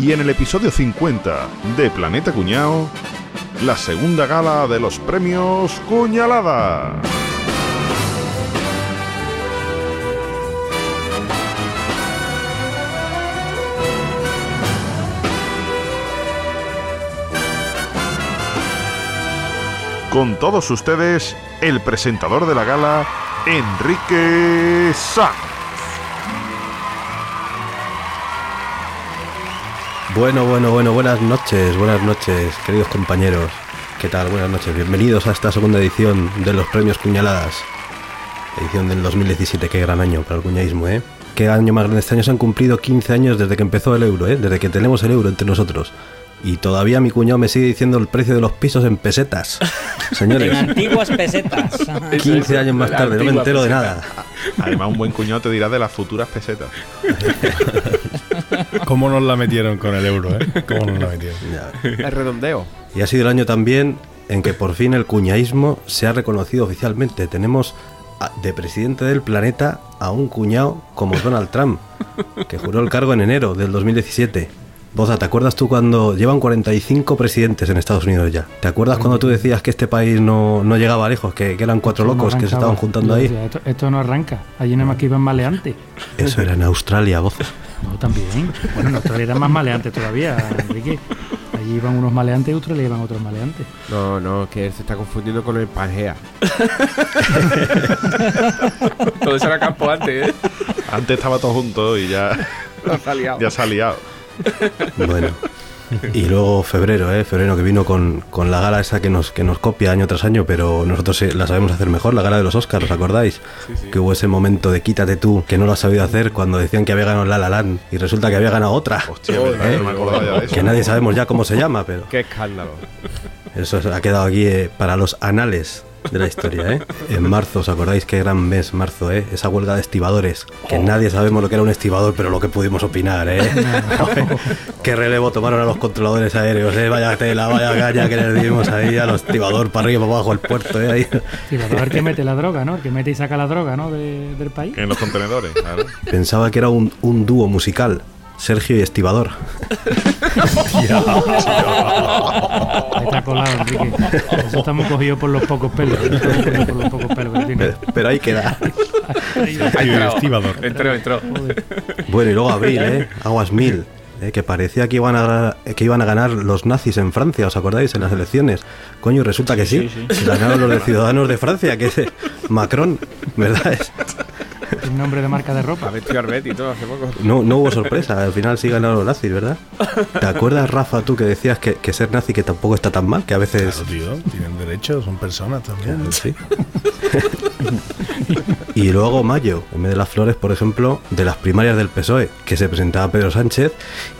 Y en el episodio 50 de Planeta Cuñao, la segunda gala de los premios Cuñalada. Con todos ustedes, el presentador de la gala, Enrique Sanz. Bueno, bueno, bueno, buenas noches, buenas noches, queridos compañeros. ¿Qué tal? Buenas noches, bienvenidos a esta segunda edición de los premios Cuñaladas. Edición del 2017, qué gran año para el cuñaísmo, ¿eh? Qué año más grande. Este año se han cumplido 15 años desde que empezó el euro, ¿eh? Desde que tenemos el euro entre nosotros. Y todavía mi cuñado me sigue diciendo el precio de los pisos en pesetas. Señores. En antiguas pesetas. 15 años más tarde, no me entero de nada. Además, un buen cuñado te dirá de las futuras pesetas. ¿Cómo nos la metieron con el euro, eh? ¿Cómo nos la metieron? El redondeo. Y ha sido el año también en que por fin el cuñaísmo se ha reconocido oficialmente. Tenemos a- de presidente del planeta a un cuñado como Donald Trump, que juró el cargo en enero del 2017. Boza, ¿te acuerdas tú cuando llevan 45 presidentes en Estados Unidos ya? ¿Te acuerdas cuando tú decías que este país no, no llegaba lejos, que, que eran cuatro Esto no locos que se estaban juntando Yo ahí? decía, Esto, esto no arranca. Allí nada más que iban maleantes. Eso era en Australia, Boza. No, también. Bueno, en Australia eran más maleantes todavía, Enrique. Allí iban unos maleantes y Australia iban otros maleantes. No, no, que él se está confundiendo con el Pangea. Todo eso era campo antes, ¿eh? Antes estaba todo junto y ya, Se ha liado. ya se ha liado. Bueno. Y luego febrero, ¿eh? Febrero que vino con, con la gala esa que nos, que nos copia año tras año, pero nosotros eh, la sabemos hacer mejor, la gala de los Oscars, ¿os acordáis? Que hubo ese momento de quítate tú, que no lo has sabido hacer cuando decían que había ganado La La Land y resulta que había ganado otra. Hostia, ¿verdad? ¿Eh? no me acordaba ya de eso. Que nadie sabemos ya cómo se llama, pero Qué escándalo. eso ha quedado aquí eh, para los anales de la historia, ¿eh? En marzo, ¿os acordáis qué gran mes marzo, eh? Esa huelga de estibadores, que nadie sabemos lo que era un estibador, pero lo que pudimos opinar, ¿eh? qué relevo tomaron a los controladores aéreos, ¿eh? Vaya tela, vaya caña que les dimos ahí a los estibador para arriba, para abajo el puerto, ¿eh? Ahí. Sí, va a ver que mete la droga, ¿no? El que mete y saca la droga, ¿no? De- del país. En los contenedores, claro. Pensaba que era un, un dúo musical, Sergio y Estibador. Ahí está colado, Enrique. Eso estamos cogidos por los pocos pelos. Estamos cogidos por los pocos pelos que tiene. Pero, pero ahí queda. Ahí, Y el estibador. Entró, entró. Bueno, y luego abril, ¿eh? Aguas mil. ¿eh? Que parecía que iban, a, que iban a ganar los nazis en Francia, ¿os acordáis? En las elecciones. Coño, resulta que sí. Ganaron los de Ciudadanos de Francia, que es eh, Macron, ¿verdad? Es- El nombre de marca de ropa. Vestido Arbet y todo hace poco. no, no hubo sorpresa, al final sí ganaron los nazis, ¿verdad? ¿Te acuerdas, Rafa, tú que decías que, que ser nazi que tampoco está tan mal? Que a veces... Claro, tío, tienen derechos, son personas también. Sí. y luego mayo, en vez de las flores, por ejemplo, de las primarias del PSOE, que se presentaba Pedro Sánchez,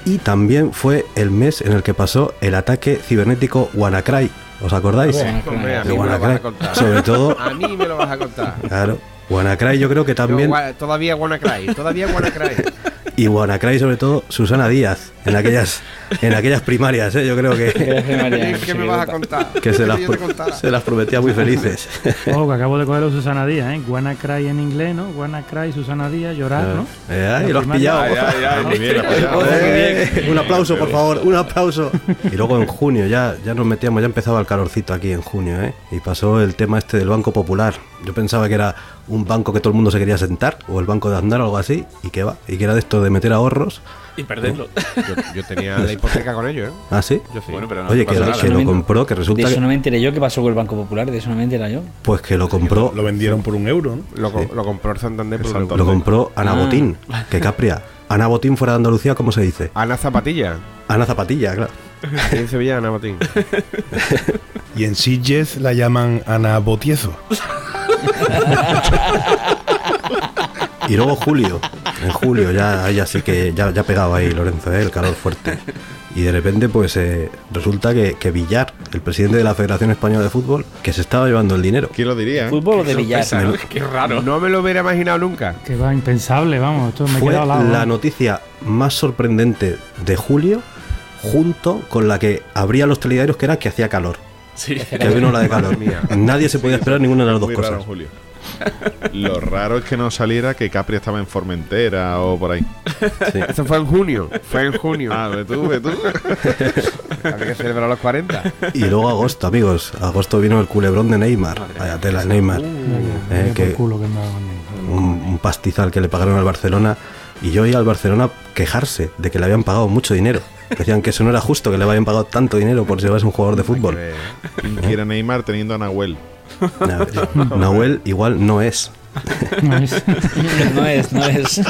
y también fue el mes en el que pasó el ataque cibernético WannaCry. ¿Os acordáis? Hombre, a De mí me lo vas a WannaCry. contar. Sobre todo, A mí me lo vas a contar. claro, WannaCry yo creo que también, todavía WannaCry, todavía WannaCry. y WannaCry sobre todo, Susana Díaz, en aquellas, en aquellas primarias, ¿eh? yo creo que, ¿Qué me vas a contar? que se, las, se las prometía muy felices. Ojo, que acabo de cogerlo Susana Díaz, ¿eh? Wanna cry en inglés, ¿no? Wanna cry, Susana Díaz, llorar, ¿no? Eh, ay, La lo has pillado. Eh, un aplauso, por favor, un aplauso. Y luego en junio ya, ya nos metíamos, ya empezaba el calorcito aquí en junio, ¿eh? Y pasó el tema este del Banco Popular. Yo pensaba que era un banco que todo el mundo se quería sentar, o el Banco de Aznar o algo así, y que va, y que era de esto de meter ahorros. Y perderlo. Yo, yo tenía la hipoteca con ellos, ¿eh? ¿Ah, sí? Yo sí. Bueno, pero no Oye, que, nada. que lo compró, que De resulta eso que, no me enteré yo. ¿Qué pasó con el Banco Popular? De eso no me enteré yo. pues que lo compró, Lo vendieron por un euro, ¿no? Lo, co- lo compró el Santander por Santander. lo compró Ana Ah. Botín, que capria. Ana Botín fuera de Andalucía, ¿cómo se dice? Ana Zapatilla. Ana Zapatilla, claro. Y en Sevilla, Ana Botín. Y en Sitges la llaman Ana Botiezo. Y luego julio, en julio ya, ya sí que ya, ya pegaba ahí Lorenzo, ¿eh? el calor fuerte. Y de repente pues eh, resulta que, que Villar, el presidente de la Federación Española de Fútbol, que se estaba llevando el dinero. ¿Quién lo diría? eh? ¿Fútbol o de billar? Sorpresa, ¿no? Qué raro. No me lo hubiera imaginado nunca. Que va impensable, vamos. Esto me he Fue quedado al lado. la ¿no? noticia más sorprendente de julio, junto con la que abría los telediarios, que era que hacía calor. Sí. Que vino la de calor. Nadie se podía esperar ninguna de las dos cosas. Julio. Lo raro es que no saliera que Capri estaba en Formentera o por ahí. Eso fue en junio. Fue en junio. Ah, ve tú, ve tú. Había que celebrar los 40. Y luego agosto, amigos. Agosto vino el culebrón de Neymar. Vaya tela, Neymar. Eh, que- culo que un, un pastizal que le pagaron al Barcelona. Y yo oía al Barcelona quejarse de que le habían pagado mucho dinero. Decían que eso no era justo, que le habían pagado tanto dinero por llevarse un jugador de fútbol. ¿Quién quiere Neymar teniendo a Nahuel? Nah, Nahuel igual no es. No es- No es, no es.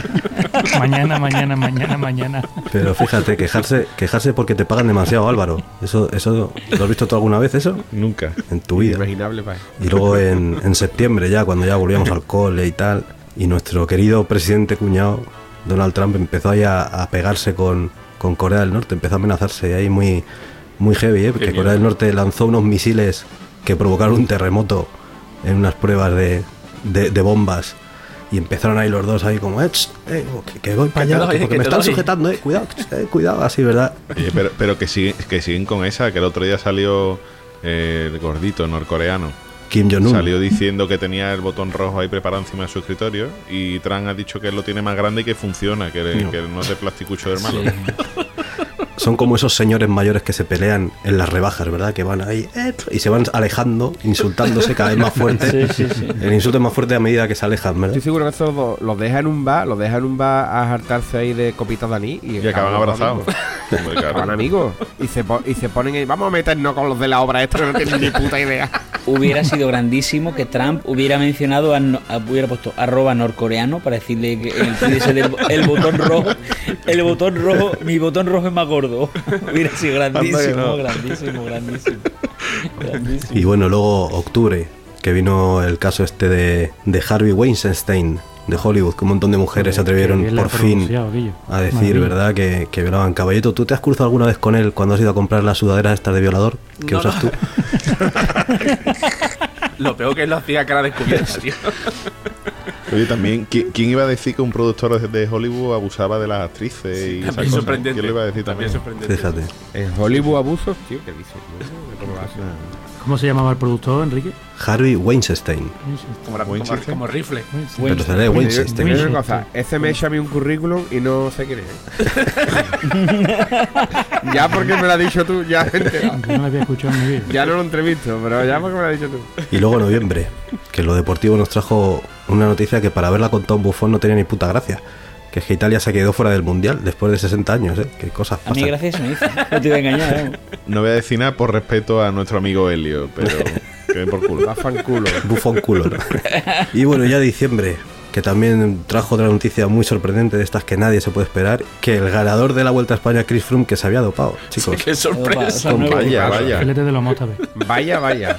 mañana, mañana, mañana, mañana. Pero fíjate, quejarse, quejarse porque te pagan demasiado, Álvaro. Eso, eso, ¿lo has visto tú alguna vez eso? Nunca. En tu vida. Inimaginable, pa. Y luego en, en septiembre ya, cuando ya volvíamos al cole y tal, y nuestro querido presidente cuñado, Donald Trump, empezó ahí a, a pegarse con, con Corea del Norte, empezó a amenazarse ahí muy, muy heavy, ¿eh? porque. Corea del Norte lanzó unos misiles que provocaron un terremoto en unas pruebas de, de- de bombas. Y empezaron ahí los dos ahí como, eh, eh, que, que voy para allá, doy, que porque que me están doy". sujetando, eh, cuidado, eh, cuidado, así, ¿verdad? Oye, pero, pero que, siguen, que siguen con esa, que el otro día salió eh, el gordito norcoreano. Kim Jong-un. Salió diciendo que tenía el botón rojo ahí preparado encima de su escritorio y Trump ha dicho que lo tiene más grande y que funciona, que, No. que no es de plasticucho de hermano. Son como esos señores mayores que se pelean en las rebajas, ¿verdad? Que van ahí eh, y se van alejando, insultándose cada vez más fuerte. Sí, sí, sí. El insulto es más fuerte a medida que se alejan, ¿verdad? Estoy seguro que eso lo- los deja en un bar, los deja en un bar a hartarse ahí de copitas de anís y, Y acaban abrazados. Acaban amigos. Y se, y se ponen ahí, vamos a meternos con los de la obra esto que no tienen ni puta idea. Hubiera sido grandísimo que Trump hubiera mencionado, a hubiera puesto arroba norcoreano para decirle que el botón rojo, el botón rojo, mi botón rojo es más gordo. Hubiera sido grandísimo, no. grandísimo, grandísimo. grandísimo. Y bueno, luego octubre, que vino el caso este de, de Harvey Weinstein de Hollywood, que un montón de mujeres se Qué atrevieron por fin a decir. ¿verdad?, que, que violaban caballito. ¿Tú te has cruzado alguna vez con él cuando has ido a comprar las sudaderas estas de violador que No, usas no. tú? Lo peor que él lo hacía cara descubierta, tío. Oye, también, ¿qui- ¿quién iba a decir que un productor de- Hollywood abusaba de las actrices y También sorprendente. ¿Quién lo iba a decir También también? sorprendente. Fíjate. En Hollywood abusos, tío, ¿qué dices? ¿Cómo se llamaba el productor, Enrique? Harvey Weinstein. Como, la- como, Weinstein. como rifle. Pero será Weinstein. una cosa, ese me echa a mí un currículum y no sé quién es. ya porque me lo has dicho tú, ya no lo había escuchado en mi vida. Ya no lo entrevisto, pero ya porque me lo has dicho tú. Y luego noviembre, que lo deportivo nos trajo una noticia que para haberla con Tom Buffon no tenía ni puta gracia. Que es que Italia se quedó fuera del Mundial después de 60 años, ¿eh? Qué cosas A mí pasan. gracias me hizo. No te voy a engañar. ¿eh? No voy a decir nada por respeto a nuestro amigo Helio, pero que por culo. Fan culo. Buffon culo. ¿no? y bueno, ya diciembre, que también trajo otra noticia muy sorprendente de estas que nadie se puede esperar, que el ganador de la Vuelta a España, Chris Froome, que se había dopado, chicos. Qué sorpresa. Opa, nuevo. Vaya, vaya. De los mostas. Vaya, vaya.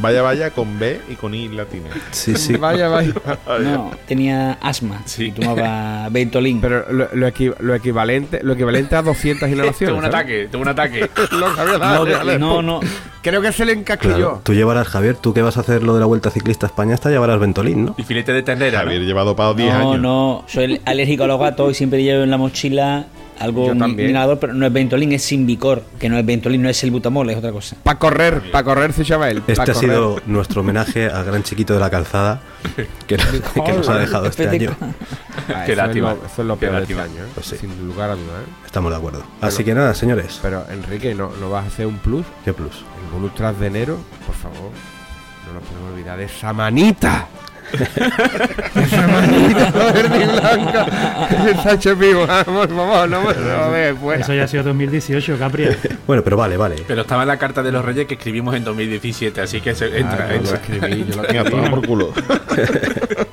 Vaya, vaya con B y con I latina. Sí, sí. Vaya, vaya. No, tenía asma. Sí. Y tomaba Ventolin. Pero lo, lo equi- lo equivalente, lo equivalente a 200 inhalaciones. Tengo un ¿sabes? ataque, tengo un ataque. No, dale, que- dale. no, no. Creo que se le encasquilló. Claro, tú llevarás, Javier, tú que vas a hacer lo de la Vuelta Ciclista a España, esta llevarás Ventolín, ¿no? Y filete de ternera. ¿no? Javier lleva dopado 10 No, años. no, soy alérgico a los gatos y siempre llevo en la mochila algo inhalador, pero no es Ventolin, es Sinvicor, que no es Ventolin, no es el butamol, es otra cosa. Para correr, para correr, se llama él. Este ha correr. sido nuestro homenaje al gran chiquito de la calzada que, que nos ha dejado este año. Ah, Qué eso es lástima. lo- Eso es lo Qué peor de este año, ¿eh? Pues sí. Sin lugar a dudas. ¿eh? Estamos de acuerdo. Así que nada, señores. Pero Enrique, ¿no, ¿no vas a hacer un plus? ¿Qué plus? El bonus tras de enero, por favor. No nos podemos olvidar de esa manita. Esa manita verde y blanca. Esa HP, vamos, vamos, no me lo de fuera. Eso ya ha sido 2018, Capri. Bueno, pero vale, vale. Pero estaba en la carta de los reyes que escribimos en 2017, así que se, entra, Ah, yo lo entra. escribí, yo lo Venga, escribí. toma por culo.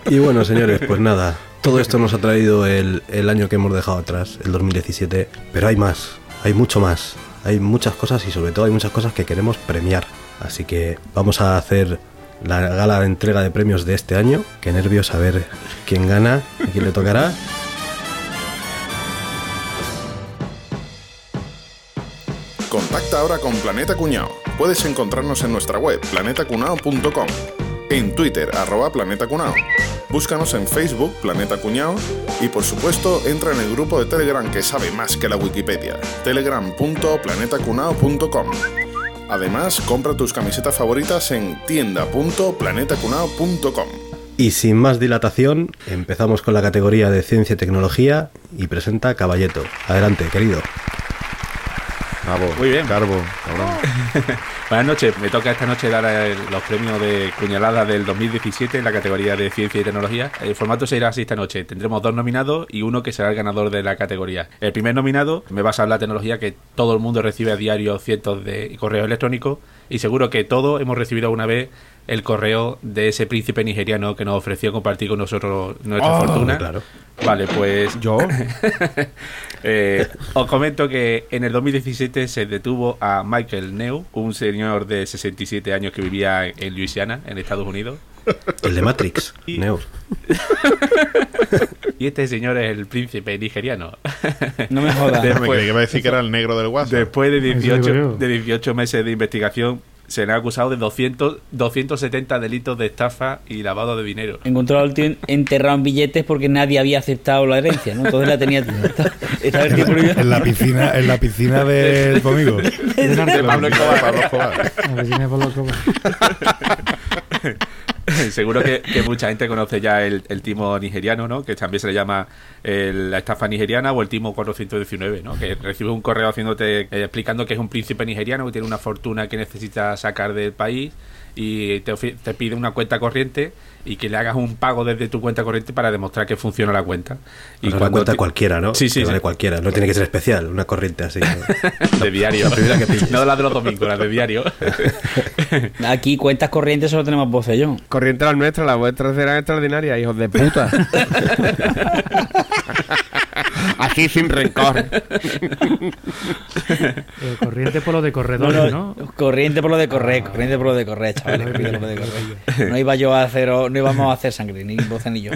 Y bueno, señores, pues nada. Todo esto nos ha traído el, el año que hemos dejado atrás, el 2017. Pero hay más, hay mucho más. Hay muchas cosas y sobre todo hay muchas cosas que queremos premiar. Así que vamos a hacer la gala de entrega de premios de este año. Qué nervios a ver quién gana, a quién le tocará. Contacta ahora con Planeta Cuñao. Puedes encontrarnos en nuestra web planetacunao.com, en Twitter arroba Planeta Cunao. Búscanos en Facebook Planeta Cuñao y por supuesto entra en el grupo de Telegram que sabe más que la Wikipedia, telegram.planetacunao.com. Además, compra tus camisetas favoritas en tienda.planetacunao.com. Y sin más dilatación, empezamos con la categoría de ciencia y tecnología y presenta Caballeto. Adelante, querido. Bravo. Muy bien. Carbo, cabrón. Buenas noches, me toca esta noche dar eh, los premios de Cuñalada del 2017 en la categoría de Ciencia y Tecnología. El formato será así esta noche. Tendremos dos nominados y uno que será el ganador de la categoría. El primer nominado me basa en la tecnología que todo el mundo recibe a diario cientos de correos electrónicos y seguro que todos hemos recibido alguna vez el correo de ese príncipe nigeriano que nos ofreció compartir con nosotros nuestra Oh, fortuna. claro. Vale, pues Yo. eh, os comento que en el 2017 se detuvo a Michael Neu, un señor de 67 años que vivía en Luisiana, en Estados Unidos. El de Matrix, Neo. Y este señor es el príncipe nigeriano. No me jodas. De- Me creí que iba a decir que era el negro del WhatsApp. Después de Eso digo 18, yo. de 18 meses de investigación, se le ha acusado de 200, 270 delitos de estafa y lavado de dinero. Encontró al tío enterrado en billetes porque nadie había aceptado la herencia, ¿no? Entonces la tenía. Prohibido. En la piscina, en la piscina de tu amigo. De Pablo Escobar. Pablo Escobar. A ver si me pongo como- Seguro que, mucha gente conoce ya el, el timo nigeriano, ¿no? Que también se le llama el- la estafa nigeriana o el timo 419, ¿no? Que recibes un correo haciéndote, eh, explicando que es un príncipe nigeriano que tiene una fortuna que necesita sacar del país y te, te pide una cuenta corriente y que le hagas un pago desde tu cuenta corriente para demostrar que funciona la cuenta. Y una cuenta te- cualquiera, ¿no? Sí, sí, Que vale sí. cualquiera. No tiene que ser especial, una corriente así. ¿no? de diario. no la de los domingos, la de diario. Aquí cuentas corrientes solo tenemos voz y yo. Corriente la nuestra, las vuestras serán extraordinarias, hijos de puta. Aquí sin rencor. Corriente por lo de corredores, ¿no? Corriente por lo de correr, corriente por lo de correr, chavales. corriente por lo de correr. No iba yo a hacer, no íbamos a hacer sangre, ni voz ni yo.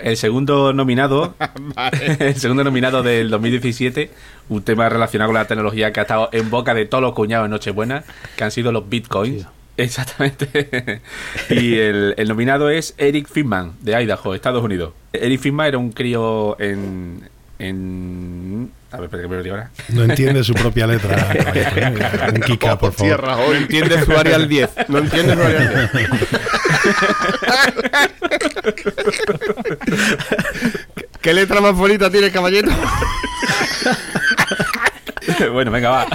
El segundo nominado, el segundo nominado del 2017, un tema relacionado con la tecnología que ha estado en boca de todos los cuñados en Nochebuena, que han sido los bitcoins. Exactamente. y el, el nominado es Eric Finman, de Idaho, Estados Unidos. Eric Finman era un crío en. En a ver, espera que me perdí ahora. No entiende su propia letra. Un Kika, por favor. Tierra No entiende su área al 10. No entiende su área al 10. ¿Qué- ¿Qué letra más bonita tiene caballero? bueno, venga, va.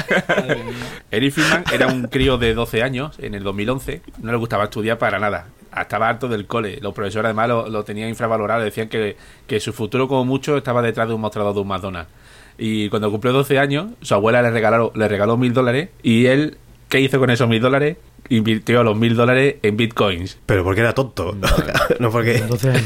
Eric Finman era un crío de 12 años en el 2011. No le gustaba estudiar para nada. Estaba harto del cole. Los profesores además lo, lo tenían infravalorado. Decían que, que su futuro como mucho estaba detrás de un mostrador de un McDonald's. Y cuando cumplió 12 años, su abuela le regaló, le regaló mil dólares. Y él, ¿qué hizo con esos mil dólares? Invirtió los mil dólares en bitcoins. Pero porque era tonto. no porque. Entonces,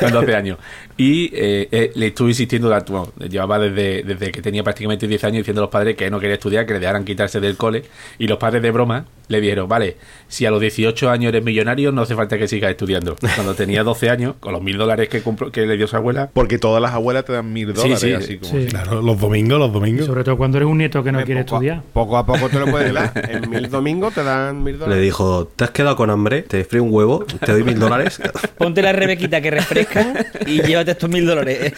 con 12 años. Y eh, eh, le estuve insistiendo, durante- bueno, llevaba desde, desde que tenía prácticamente 10 años diciendo a los padres que no quería estudiar, que le dejaran quitarse del cole. Y los padres de broma le dijeron, vale, si a los 18 años eres millonario, no hace falta que sigas estudiando. Cuando tenía 12 años, con los mil dólares que, compró- que le dio su abuela, Porque todas las abuelas te dan mil dólares, sí. así como. sí. Claro, los domingos, los domingos. sobre todo cuando eres un nieto que no quiere poco a- estudiar. Poco a poco te lo puedes dar. En mil domingos te dan mil Le dijo, ¿te has quedado con hambre? Te frío un huevo, te doy mil dólares. Ponte la rebequita que refresca y llévate estos mil dólares.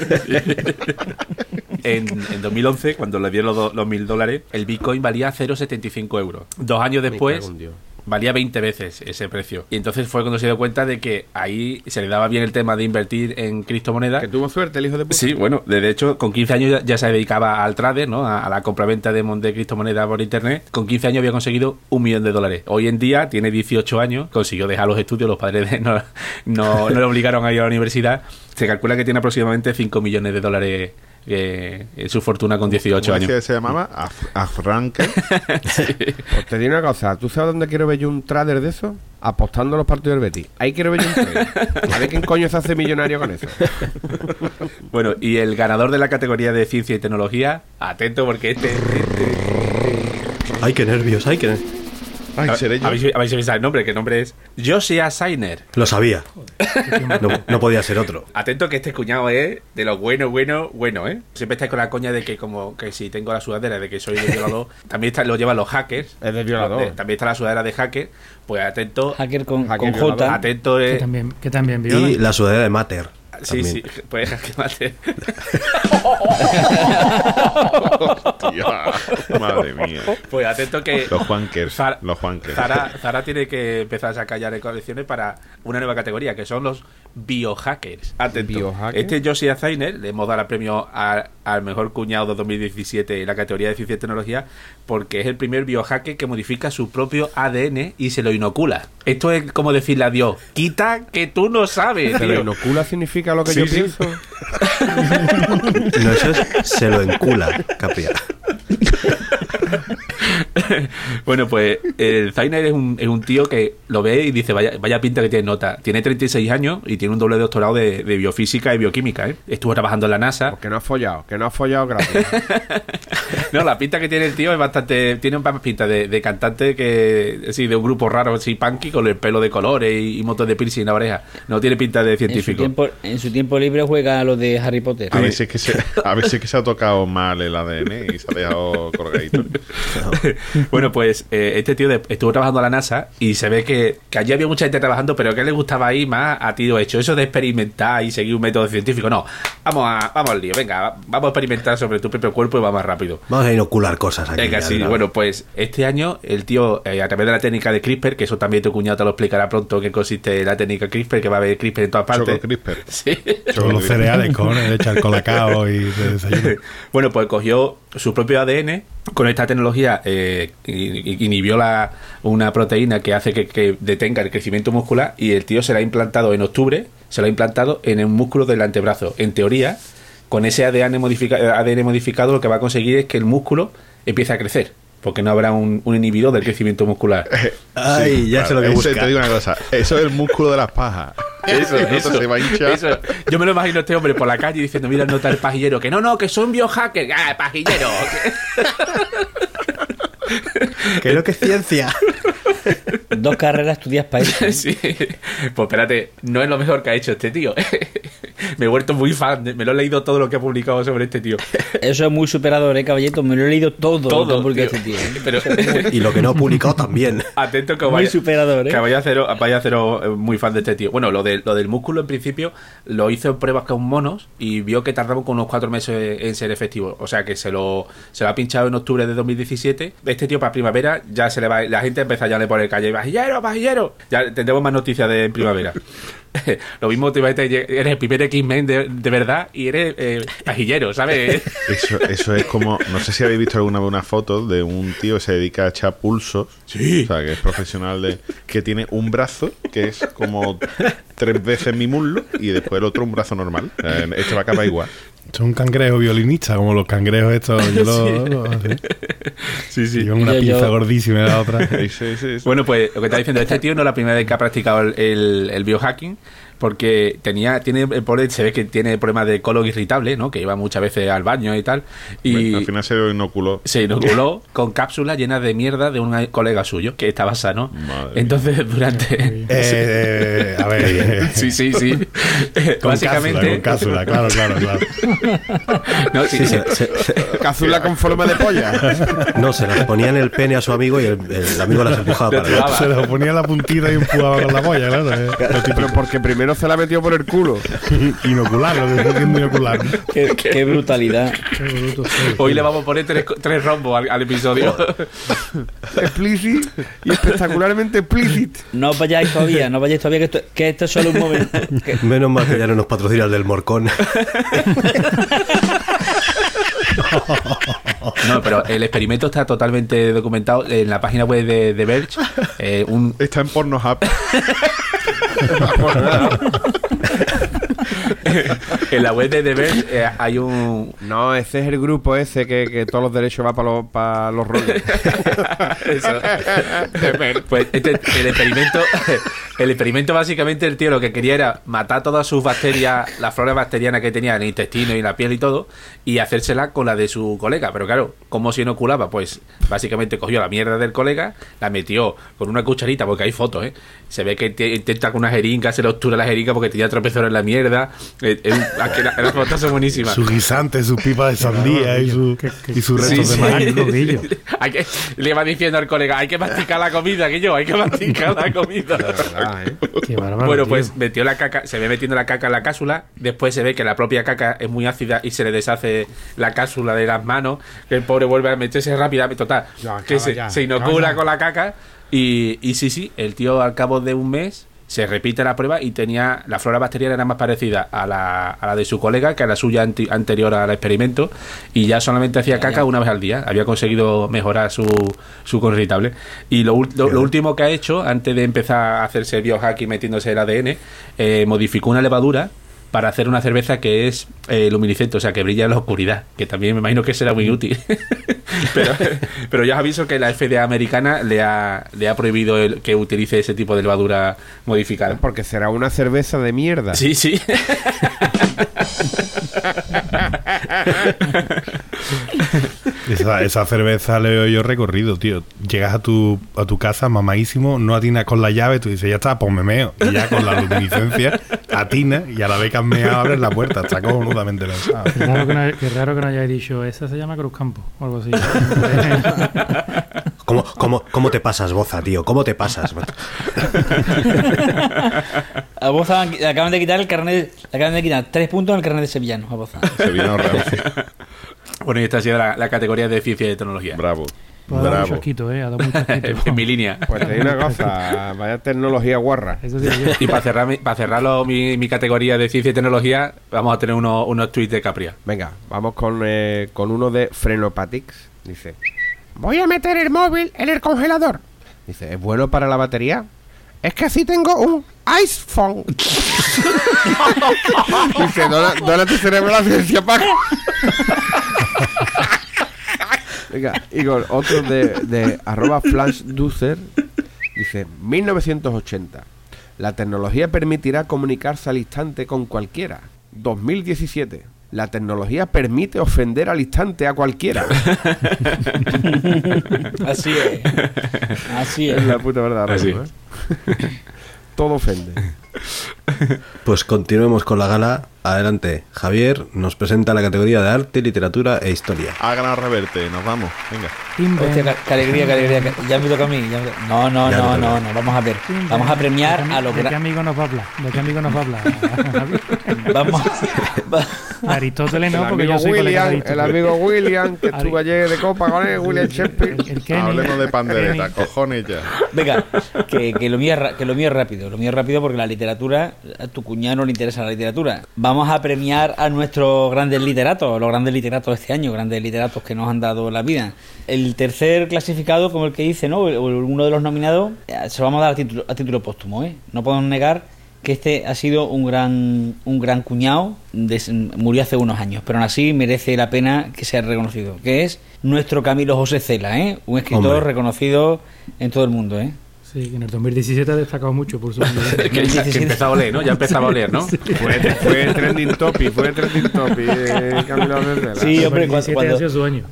en, en 2011, cuando le dieron los, do- los mil dólares, el bitcoin valía 0,75 euros. Dos años después. Valía 20 veces ese precio. Y entonces fue cuando se dio cuenta de que ahí se le daba bien el tema de invertir en criptomonedas. Que tuvo suerte el hijo de puta. Sí, bueno, de de hecho, con 15 años ya, ya se dedicaba al trader, ¿no? A, a la compraventa de, de criptomonedas por internet. Con 15 años había conseguido un millón de dólares. Hoy en día tiene 18 años, consiguió dejar los estudios, los padres de- no, no, no le obligaron a ir a la universidad. Se calcula que tiene aproximadamente 5 millones de dólares eh, su fortuna con 18 ¿Cómo años. se llamaba? Af- Afranque. Pues te digo una cosa, ¿tú sabes dónde quiero ver yo un trader de eso? Apostando a los partidos del Betis. Ahí quiero ver yo un trader. A ver quién coño se hace millonario con eso. Bueno, y el ganador de la categoría de ciencia y tecnología, atento porque este... este- ay, qué nervios, ay, qué. ner- Ay, seré yo. ¿Habéis, habéis visto el nombre? que el nombre es Josiah Sainer. Lo sabía. No, no podía ser otro. Atento que este cuñado es de lo bueno, bueno, bueno, ¿eh? Siempre estáis con la coña de que como que si tengo la sudadera de que soy de violador, también está, lo llevan los hackers. Es de violador. Eh, También está la sudadera de hacker. Pues atento, Hacker con, Hacker con J. atento Que es... también, que también viola. Y la sudadera de Mater. Sí, también. sí, pues hacker mate. Hostia, madre mía. Pues atento que. Los Juankers. Zara, Los Juankers. Zara, Zara tiene que empezar a sacar ya de colecciones para una nueva categoría, que son los biohackers. Atento. ¿Biohackers? Este Josie Zainer le hemos dado el premio al mejor cuñado de 2017 en la categoría de ciencia y tecnología, porque es el primer biohacker que modifica su propio ADN y se lo inocula. Esto es como decirle a Dios: quita que tú no sabes. ¿Se lo tío". inocula significa lo que Sí, yo sí. pienso? No, eso es, se lo encula, Capria. Bueno, pues el Zainer es un, es un tío que lo ve y dice, vaya, vaya pinta que tiene nota. Tiene 36 años y tiene un doble doctorado de, de biofísica y bioquímica. ¿eh? Estuvo trabajando en la NASA. Porque no ha follado, que no ha follado gratis. No, la pinta que tiene el tío es bastante... Tiene más pinta de, de cantante que... Sí, de un grupo raro, así, punky, con el pelo de colores y, montón de piercing en la oreja. No tiene pinta de En su, científico. tiempo, en su tiempo libre juega a lo de Harry Potter. A veces, que se, a veces que se ha tocado mal el ADN y se ha dejado colgadito. bueno, pues eh, este tío de- estuvo trabajando a la NASA y se ve que, que allí había mucha gente trabajando, pero que le gustaba ahí más a tiro hecho. Eso de experimentar y seguir un método científico. No, vamos, a, vamos al lío. Venga, vamos a experimentar sobre tu propio cuerpo y va más rápido. Vamos a inocular cosas aquí. Venga, ya, sí, bueno, pues este año el tío, eh, a través de la técnica de CRISPR, que eso también tu cuñado te lo explicará pronto qué consiste la técnica CRISPR, que va a haber CRISPR en todas partes. Choco CRISPR. Sí. Son los cereales, cojones, de echar colacao y de desayuno. bueno, pues cogió su propio ADN, con esta tecnología eh, i- inhibió la, una proteína que hace que, que detenga el crecimiento muscular y el tío se la ha implantado en octubre, se la ha implantado en el músculo del antebrazo. En teoría, con ese ADN, modifica- ADN modificado lo que va a conseguir es que el músculo empiece a crecer. Porque no habrá un, un inhibidor del crecimiento muscular. Ay, ya sé lo que eso, busca. Te digo una cosa, eso es el músculo de las pajas. Eso, Eso eso, se va a hinchar. eso. Yo me lo imagino a este hombre por la calle diciendo, mira, nota el pajillero, que no, no, que son biohackers. ¡Ah, pajillero! No que es ciencia. Dos carreras estudias para eso. sí. Pues espérate, no es lo mejor que ha hecho este tío. Me he vuelto muy fan, me lo he leído todo lo que ha publicado sobre este tío. Eso es muy superador, eh, caballito. Me lo he leído todo, lo que Todo, ha publicado este tío. ¿eh? Pero Y lo que no ha publicado también. atento que Muy vaya, superador, eh. que vaya a hacer vaya a haceros, eh, muy fan de este tío. Bueno, lo, de, lo del músculo en principio lo hizo en pruebas con monos y vio que tardaba con unos cuatro meses en ser efectivo. O sea que se lo, se lo ha pinchado en octubre de 2017. Este tío para primavera ya se le va, la gente empieza ya a le poner calle, pajillero, pajillero. Ya tendremos más noticias de primavera. lo mismo te eres el primer X-Men de, de verdad y eres eh, pajillero, ¿sabes? Eso, eso es como, no sé si habéis visto alguna vez una foto de un tío que se dedica a echar pulsos. Sí. O sea, que es profesional de. que tiene un brazo que es como tres veces mi muslo y después el otro un brazo normal. Eh, Este va a acabar igual. Es un cangrejo violinista, como los cangrejos estos. Yo lo, sí, sí. Llevan una Yo- yo- pinza gordísima y la otra. Sí, sí, sí. Bueno, pues lo que está diciendo este tío no es la primera vez que ha practicado el, el- el biohacking, porque tenía, tiene el pobre- se ve que tiene problemas de colon irritable, ¿no? Que iba muchas veces al baño y tal. Y Al final se lo inoculó. se inoculó con cápsulas llenas de mierda de un colega suyo, que estaba sano. Madre Entonces, durante. Eh, a ver. eh, Sí, sí, sí. Con Básicamente. cápsula, con cápsula, claro, claro. No, sí, Sí, se- se- se- Cazula con forma de polla. no, se las ponía en el pene a su amigo y el, el amigo las empujaba para. Se lo ponía en la puntita y empujaba con la polla, claro. eh. Pero porque primero se la metió por el culo. Inocular, lo que estoy inocular. Qué, qué brutalidad. Qué bruto soy. Hoy le vamos a poner tres, tres rombos al, al episodio. Explicit y espectacularmente explicit. No os vayáis todavía, no vayáis todavía, que esto, que esto es solo un momento. Que- Menos mal que ya no nos patrocina el del Morcón. No, pero el experimento está totalmente documentado en la página web de, de Verge. Eh, un, Está en Pornhub. en la web de The Verge eh, hay un. No, ese es el grupo ese que, que todos los derechos van para los, para los rollos. Eso. Pues este- el experimento. El experimento, básicamente, el tío lo que quería era matar todas sus bacterias, las flores bacterianas que tenía en el intestino y en la piel y todo, y hacérsela con la de su colega. Pero claro, ¿cómo se inoculaba? Pues básicamente cogió la mierda del colega, la metió con una cucharita, porque hay fotos, ¿eh? Se ve que te- intenta con una jeringa, se le obtura la jeringa porque tenía tropezones en la mierda. Eh, eh, aquí la- las fotos son buenísimas. Su guisante, su pipa de sandía y su, Que- que- y sus Sí, restos sí. de maíz. rodillo. Hay que- le va diciendo al colega, hay que masticar la comida, que yo, hay que masticar la comida. verdad, ¿eh? Qué bárbaro, Bueno, tío. pues metió la caca, se ve metiendo la caca en la cápsula, después se ve que la propia caca es muy ácida y se le deshace la cápsula de las manos, que el pobre vuelve a meterse rápidamente, total, Ya, que se, ya, se inocula con la caca y, y sí, sí, el tío al cabo de un mes se repite la prueba y tenía la flora bacteriana era más parecida a la, a la de su colega que a la suya anti- anterior al experimento y ya solamente hacía caca una vez al día. Había conseguido mejorar su, su. Y lo, lo- lo último que ha hecho, antes de empezar a hacerse biohacking metiéndose el ADN, eh, modificó una levadura para hacer una cerveza que es eh, luminiscente, o sea, que brilla en la oscuridad, que también me imagino que será muy útil. pero, pero ya os aviso que la FDA americana le ha, le ha prohibido el, que utilice ese tipo de levadura modificada. Porque será una cerveza de mierda. Sí, sí. Esa, esa cerveza le doy yo recorrido, tío. Llegas a tu, a tu casa mamadísimo, no atinas con la llave, tú dices, ya está, pues me meo. Y ya con la luminiscencia atinas y a la vez que has meado abres la puerta. Está cojonudamente lanzado. Qué raro, que no, qué raro que no hayáis dicho, esa se llama Cruzcampo o algo así. ¿Cómo, cómo, cómo te pasas, Boza, tío? ¿Cómo te pasas? A Boza le acaban de quitar el carnet, le acaban de quitar tres puntos en el carnet de sevillano a Boza. Sevillano Real. Bueno, y esta ha sido la, la categoría de ciencia y tecnología. Bravo. Pues ha dado Bravo. ¿eh? Ha dado mucho asquito. en mi línea. Pues te digo una cosa, vaya tecnología guarra. Eso. Y para cerrar, mi- para cerrarlo mi, mi categoría de ciencia y tecnología, vamos a tener uno- unos tweets de Capria. Venga, vamos con, eh, con uno de Frenopatics. Dice, voy a meter el móvil en el congelador. Dice, ¿es bueno para la batería? Es que así tengo un iPhone. Dice, dona, dona tu cerebro a la ciencia, Paco. Venga, y con otro de, de arroba flashducer. Dice, 1980. La tecnología permitirá comunicarse al instante con cualquiera. 2017. La tecnología permite ofender al instante a cualquiera. Así es. Así es. Es la puta verdad, Así. ¿eh? Todo ofende. Pues continuemos con la gala. Adelante, Javier nos presenta la categoría de arte, literatura e historia. Ha ganado Reverte, nos vamos. Venga. Hostia, qué- alegría, qué alegría. que- Ya me toca a mí. ya me toca- No, no, Ya no, no, no. Vamos a ver. Vamos a premiar ¿De qué- a los ¿De qué amigo nos va a hablar? ¿De qué amigo nos va a hablar? Vamos. va- Aristóteles no, porque yo soy William, el amigo William, que estuvo ayer de copa con él, William Shakespeare. Hablemos de pandereta, cojones ya. Venga, que, que lo mío que lo mío es rápido. Lo mío es rápido porque la literatura, a tu cuñado no le interesa la literatura. Vamos a premiar a nuestros grandes literatos, los grandes literatos de este año, grandes literatos que nos han dado la vida. El tercer clasificado, como el que dice, ¿no? O uno de los nominados, eh, se lo vamos a dar a título, a título póstumo, ¿eh? No podemos negar que este ha sido un gran un gran cuñado, murió hace unos años, pero aún así merece la pena que sea reconocido, que es nuestro Camilo José Cela, ¿eh? Un escritor Hombre. reconocido en todo el mundo, ¿eh? Sí, que en el 2017 ha destacado mucho por su... Que, que empezó a oler, ¿no? Ya empezaba a oler, ¿no? Fue, fue trending topic, fue trending topic. Eh, Camilo. Sí, hombre, El cuando, 2017 ha sido su año.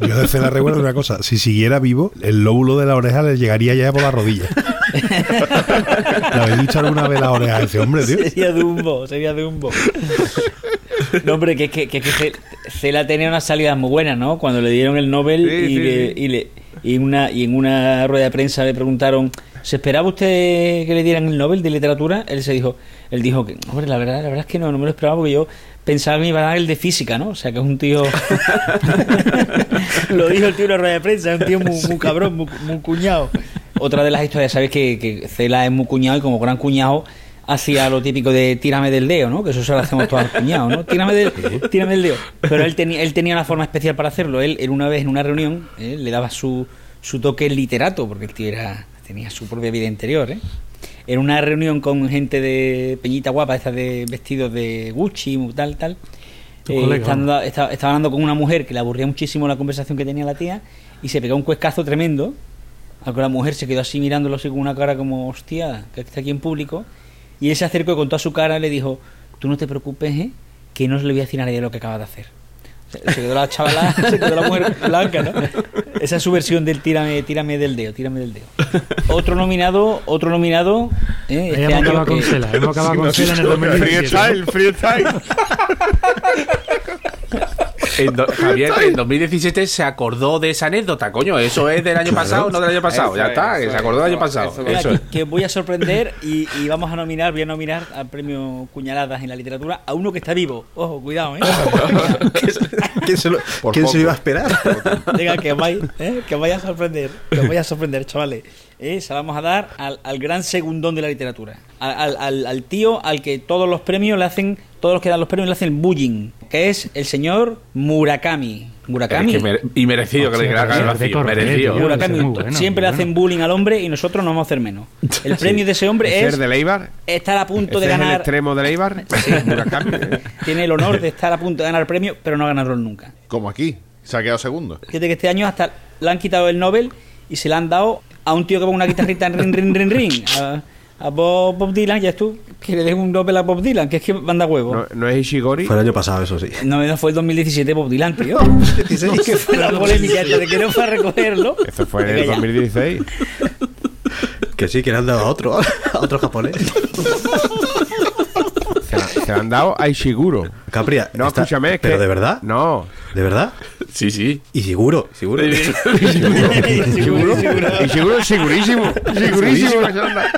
Yo de Cela recuerdo una cosa. Si siguiera vivo, el lóbulo de la oreja le llegaría ya por la rodilla. ¿Le habéis dicho alguna vez la oreja a ese hombre, tío? sería Dumbo, sería Dumbo. No, hombre, que, que, que, que Ce- Cela tenía unas salidas muy buenas, ¿no? Cuando le dieron el Nobel Sí, y, sí, le- sí. y, le- y, una, y en una rueda de prensa le preguntaron, ¿se esperaba usted que le dieran el Nobel de literatura? Él se dijo, él dijo que, hombre, la verdad, la verdad es que no, no me lo esperaba porque yo pensaba que me iba a dar el de física, ¿no? O sea, que es un tío... lo dijo el tío en una rueda de prensa, es un tío muy, muy cabrón, muy, muy cuñado. Otra de las historias, sabes que, que Cela es muy cuñado y como gran cuñado hacía lo típico de tírame del dedo, ¿no? Que eso se lo hacemos todos al cuñado, ¿no? Tírame del, tírame del dedo. Pero él tenía, él tenía una forma especial para hacerlo. Él, él una vez en una reunión, eh, le daba su, su toque literato, porque el tío era, tenía su propia vida interior, ¿eh? En una reunión con gente de Peñita Guapa, estas de vestidos de Gucci, tal, tal. Eh, estando- estaba, estaba hablando con una mujer que le aburría muchísimo la conversación que tenía la tía y se pegó un cuescazo tremendo. Al que la mujer se quedó así mirándolo así con una cara como, hostia, que está aquí en público. Y él se acercó y con toda su cara le dijo, tú no te preocupes, ¿eh? que no se le voy a decir a nadie lo que acabas de hacer. Se, quedó la chavala, se quedó la mujer blanca, ¿no? Esa es su versión del tírame, tírame del dedo, tírame del dedo. Otro nominado, otro nominado, ¿eh? Este hemos acabado con Cela, hemos acabado con Cela en el 2017. Freestyle, freestyle. En do- Javier, en 2017 se acordó de esa anécdota, coño. Eso es del año pasado, no del año pasado. Eso ya es, está, que se acordó del año pasado. eso Mira, Eso que, es. que voy a sorprender y, y vamos a nominar, voy a nominar al premio Cuñaladas en la literatura a uno que está vivo. Ojo, cuidado, ¿eh? ¿Quién se lo, Por quién se poco. lo iba a esperar? Venga, que os vais, ¿eh? que os vais a sorprender. Que os vais a sorprender, chavales. Eh, Se la vamos a dar al, al gran segundón de la literatura. Al, al- al- tío al que todos los premios le hacen, todos los que dan los premios le hacen bullying. Que es el señor Murakami. Murakami. Es que mere- y merecido que le hagan correr, Merecido. tío. Murakami. Es bueno, Siempre le muy hacen bueno. bullying al hombre y nosotros no vamos a hacer menos. El premio de ese hombre ¿Ser es de Leibar? estar a punto ¿Ese de es el ganar. extremo de Leibar? Murakami. Tiene el honor de estar a punto de ganar el premio, pero no ganarlo nunca. Como aquí. Se ha quedado segundo. Fíjate que este año hasta le han quitado el Nobel y se le han dado a un tío que pone una guitarrita en ring, ring, ring, ring. A, a Bob, Bob Dylan, ya es tú, que le den un Nobel a Bob Dylan, que es que manda huevo. ¿No, no es Ishigori? Fue el año pasado, eso sí. No, no fue el 2017 Bob Dylan, tío. que fue la polémica esta de que no fue a recogerlo. Eso fue en el Venga, ya. 2016. Que sí, que le han dado a otro, a otro japonés. Se, la- han dado a Ishiguro. Capria, No, está- escúchame, es ¿Pero que- de verdad? No. ¿De verdad? Sí, sí. Y seguro, seguro. Seguro, seguro. Ishiguro, segurísimo. Segurísimo que se la han dado.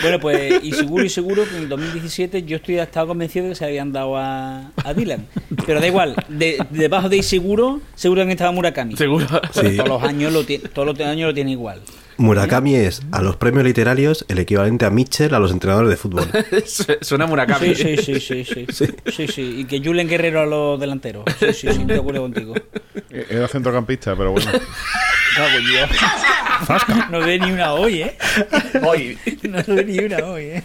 Bueno, pues, y seguro y seguro que en el 2017 yo estoy estaba convencido de que se habían dado a, a Dylan. Pero da igual, de, debajo de seguro, seguro que estaba Murakami. Seguro. Sí. Todos los años lo tiene, todos los años lo tiene igual. Murakami es a los premios literarios el equivalente a Mitchell a los entrenadores de fútbol. Su- Suena Murakami. Sí, sí, sí, sí, sí. Sí, sí. Y que Julen Guerrero a los delanteros. Sí, sí, sí, estoy de acuerdo contigo. Eh, Era centrocampista, pero bueno. Cago en Dios. No ve ni una hoy, ¿eh? Hoy. No ve ni una hoy, ¿eh?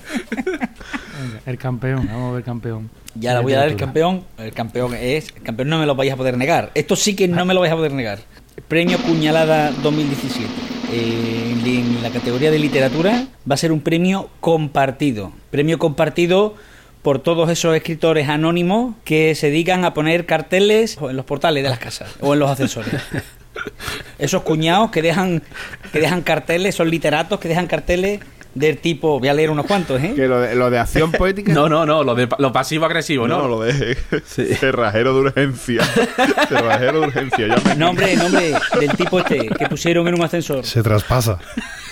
El campeón, vamos a ver campeón. Ya la voy a dar el campeón. El campeón es. El campeón no me lo vais a poder negar. Esto sí que no me lo vais a poder negar. Premio Puñalada 2017. Eh, en la categoría de literatura va a ser un premio compartido. Premio compartido por todos esos escritores anónimos que se dedican a poner carteles en los portales de las casas o en los ascensores. Esos cuñados que dejan que dejan carteles, son literatos que dejan carteles del tipo, voy a leer unos cuantos, ¿eh? Que lo de, lo de acción poética. No, no, no, lo, de, lo pasivo-agresivo, ¿no? No, lo de cerrajero de urgencia. cerrajero de urgencia. Ya me- Nombre, nombre del tipo este que pusieron en un ascensor. Se traspasa.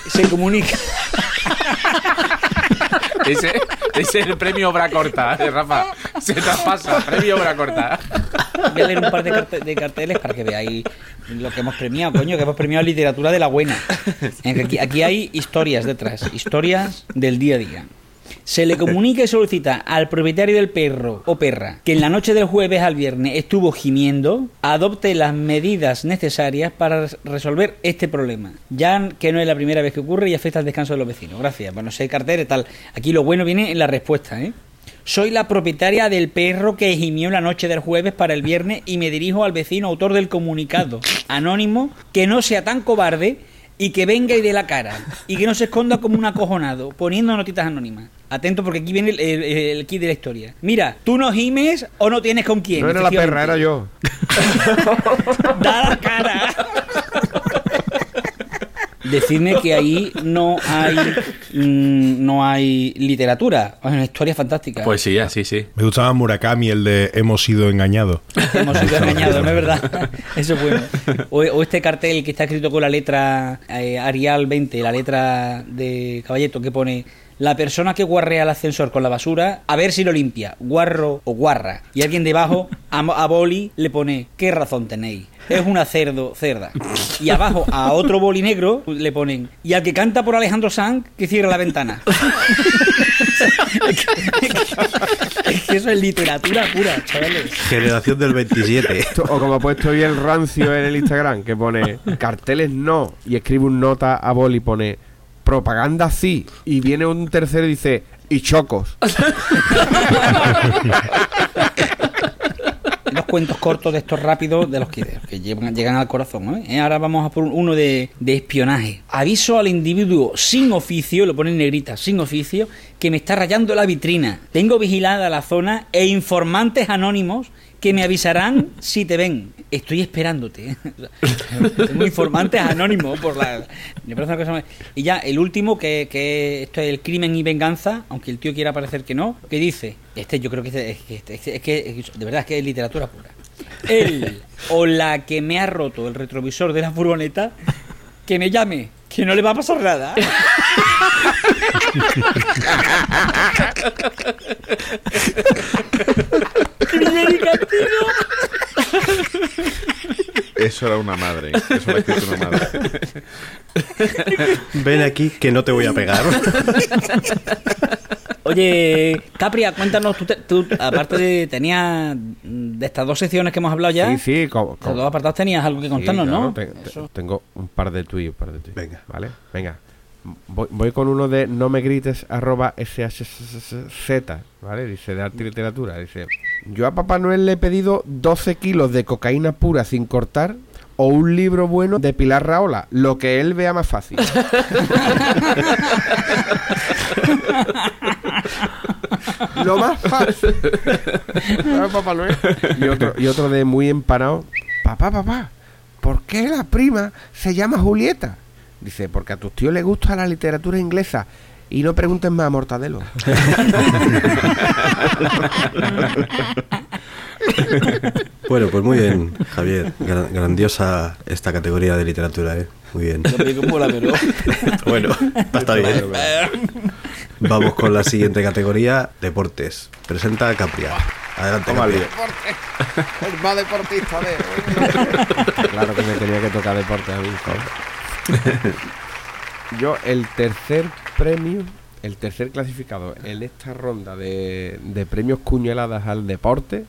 Se comunica. Ese, ese es el premio obra corta, ¿eh, Rafa. Se traspasa, premio obra corta. Voy a leer un par de, carte- de carteles para que veáis lo que hemos premiado, coño, que hemos premiado literatura de la buena. Aquí, aquí hay historias detrás, historias del día a día. Se le comunica y solicita al propietario del perro o perra que en la noche del jueves al viernes estuvo gimiendo, adopte las medidas necesarias para res- resolver este problema, ya que no es la primera vez que ocurre y afecta al descanso de los vecinos. Gracias. Bueno, sé carteles tal. Aquí lo bueno viene en la respuesta, ¿eh? Soy la propietaria del perro que gimió la noche del jueves para el viernes y me dirijo al vecino autor del comunicado anónimo que no sea tan cobarde y que venga y dé la cara y que no se esconda como un acojonado poniendo notitas anónimas. Atento porque aquí viene el, el, el kit de la historia. Mira, tú no gimes o no tienes con quién. No era la perra, era yo. Da la cara. Decidme que ahí no hay mm, no hay literatura. Es una historia fantástica. Pues sí, así sí. Me gustaba Murakami, el de Hemos sido engañados. Hemos sido engañados, ¿no es verdad? Eso es bueno. O, o este cartel que está escrito con la letra eh, Arial 20, la letra de Caballeto, que pone la persona que guarrea el ascensor con la basura, a ver si lo limpia, guarro o guarra. Y alguien debajo, a, a boli, le pone, ¿qué razón tenéis? Es una cerdo, cerda. Y abajo, a otro boli negro, le ponen, y al que canta por Alejandro Sanz, que cierre la ventana. es que eso es literatura pura, chavales. Generación del 27. Esto- O como ha puesto hoy el rancio en el Instagram, que pone carteles no, y escribe un nota a boli y pone propaganda sí, y viene un tercero y dice y chocos. los cuentos cortos de estos rápidos de los que, que llegan, al corazón. ¿eh? Ahora vamos a por uno de espionaje. Aviso al individuo sin oficio, lo pone en negrita, sin oficio, que me está rayando la vitrina. Tengo vigilada la zona e informantes anónimos que me avisarán si te ven. Estoy esperándote. Tengo informantes anónimos por la. Y ya, el último, que, que esto es el crimen y venganza, aunque el tío quiera parecer que no, que dice, este yo creo que este- este- es que- de verdad es que es literatura pura. Él o la que me ha roto el retrovisor de la furgoneta, que me llame, que no le va a pasar nada. Crimen y castigo. Eso era una madre. Eso ha escrito una madre. Ven aquí que no te voy a pegar. Oye, Capria, cuéntanos, tú, te- tú, aparte de, tenías mm, de estas dos secciones que hemos hablado ya, Sí, sí, co- estos co- dos apartados tenías algo que Sí, contarnos, claro, ¿no? te- te- tengo un par de tweets, un par de tweets. Venga. ¿Vale? Venga. Voy, voy con uno de no me grites arroba shz, ¿vale? Dice de arte y literatura. Dice, yo a Papá Noel le he pedido 12 kilos de cocaína pura sin cortar o un libro bueno de Pilar Raola, lo que él vea más fácil. lo más fácil. ¿Sabes, Papá Noel? Y otro, y otro de muy empanado. Papá, papá, ¿por qué la prima se llama Julieta? Dice, porque a tus tíos les gusta la literatura inglesa. Y no preguntes más a Mortadelo. Bueno, pues muy bien, Javier. Gra- grandiosa esta categoría de literatura, ¿eh? Muy bien. Bueno, está bien. Vamos con la siguiente categoría, deportes. Presenta a Capria. Adelante, Toma, Capria. El más deportista de. claro que me tenía que tocar deporte a mí. joder. Yo, el tercer premio, el tercer clasificado en esta ronda de, de premios cuñaladas al deporte,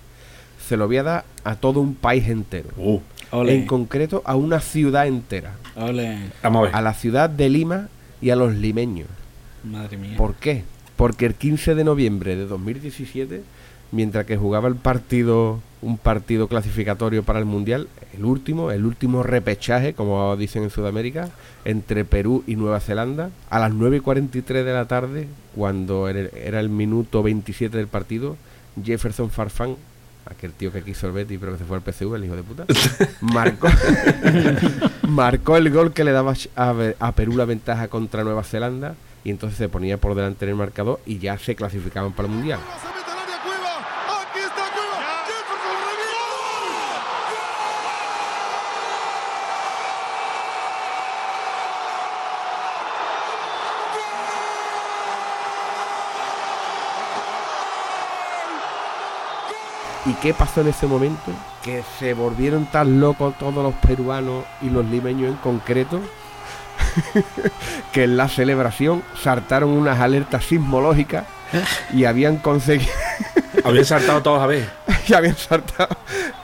se lo voy a dar a todo un país entero. Uh, En concreto, a una ciudad entera. ole. vamos a ver. A la ciudad de Lima y a los limeños. Madre mía. ¿Por qué? Porque el 15 de noviembre de 2017, mientras que jugaba el partido, un partido clasificatorio para el Mundial, el último, el último repechaje, como dicen en Sudamérica, entre Perú y Nueva Zelanda, a las 9 y 43 de la tarde, cuando era el- minuto 27 del partido, Jefferson Farfán, aquel tío que quiso el Betis pero que se fue al PSV, el hijo de puta, marcó, marcó el gol que le daba a, a Perú la ventaja contra Nueva Zelanda y entonces se ponía por delante en el marcador y ya se clasificaban para el Mundial. ¿Y qué pasó en ese momento? Que se volvieron tan locos todos los peruanos y los limeños en concreto que en la celebración saltaron unas alertas sismológicas y habían conseguido Habían saltado todos a ver. y habían saltado.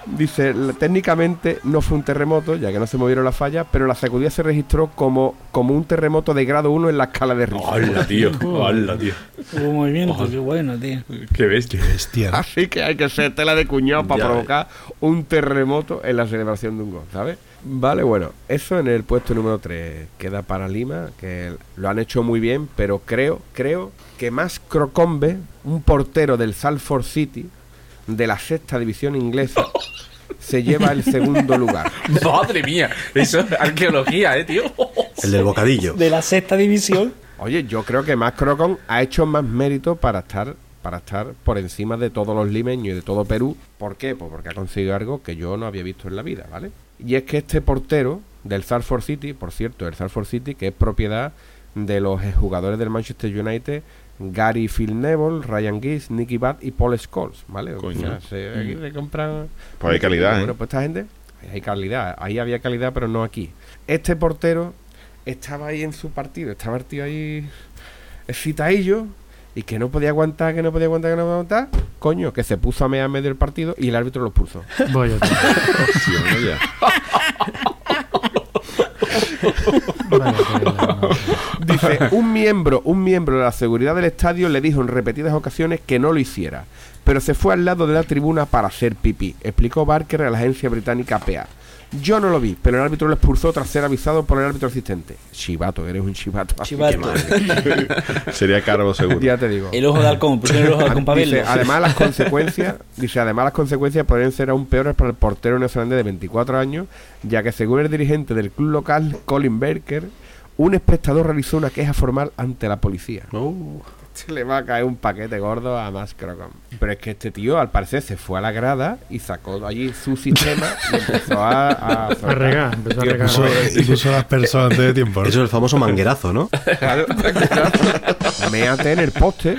Dice, "la- técnicamente no fue un terremoto, ya que no se movieron las fallas, pero la sacudida se registró como, como un terremoto de grado 1 en la escala de Richter. Hola, tío. Hola, tío. Hubo movimiento, qué bueno, tío. Qué bestia. Bestia. Así que hay que ser tela de cuñado para provocar un terremoto en la celebración de un gol, ¿sabes? Vale, bueno, eso en el puesto número 3 queda para Lima, que lo han hecho muy bien, pero creo, creo que más Crocombe, un portero del Salford City, de la sexta división inglesa, se lleva el segundo lugar. Madre mía. Eso es arqueología, eh, tío. El del bocadillo. De la sexta división. Oye, yo creo que más Crocon ha hecho más mérito para estar para estar por encima de todos los limeños y de todo Perú. ¿Por qué? Pues porque ha conseguido algo que yo no había visto en la vida, ¿vale? Y es que este portero del Salford City, por cierto, el Salford City, que es propiedad de los jugadores del Manchester United, Gary Phil Neville, Ryan Giggs, Nicky Butt y Paul Scholes, ¿vale? O Coño. sea, se, aquí se compran... Pues hay calidad, ¿eh? Bueno, pues esta gente, hay calidad. Ahí había calidad, pero no aquí. Este portero estaba ahí en su partido, estaba el tío ahí excitadillo y que no podía aguantar, que no podía aguantar, que no podía aguantar. Coño, que se puso a en medio del partido y el árbitro lo puso. Voy a. Dice, un miembro, un miembro de la seguridad del estadio le dijo en repetidas ocasiones que no lo hiciera, pero se fue al lado de la tribuna para hacer pipí, explicó Barker a la agencia británica PA. Yo no lo vi, pero el árbitro lo expulsó tras ser avisado por el árbitro asistente. Chivato, eres un chivato. Chivato. Sería Carbo seguro. Ya te digo. El ojo de halcón, pusieron el ojo de halcón para Dice, verlo. además las consecuencias, dice, además las consecuencias podrían ser aún peores para el portero neozelandés de 24 años, ya que según el dirigente del club local, Colin Berker, un espectador realizó una queja formal ante la policía. Se le va a caer un paquete gordo a Max Crocom. Pero es que este tío, al parecer, se fue a la grada y sacó allí su sistema y empezó a, a, A regar, empezó a regar. Puso las personas antes de tiempo. ¿no? Eso es el famoso manguerazo, ¿no? Claro, claro. Méate en el poste.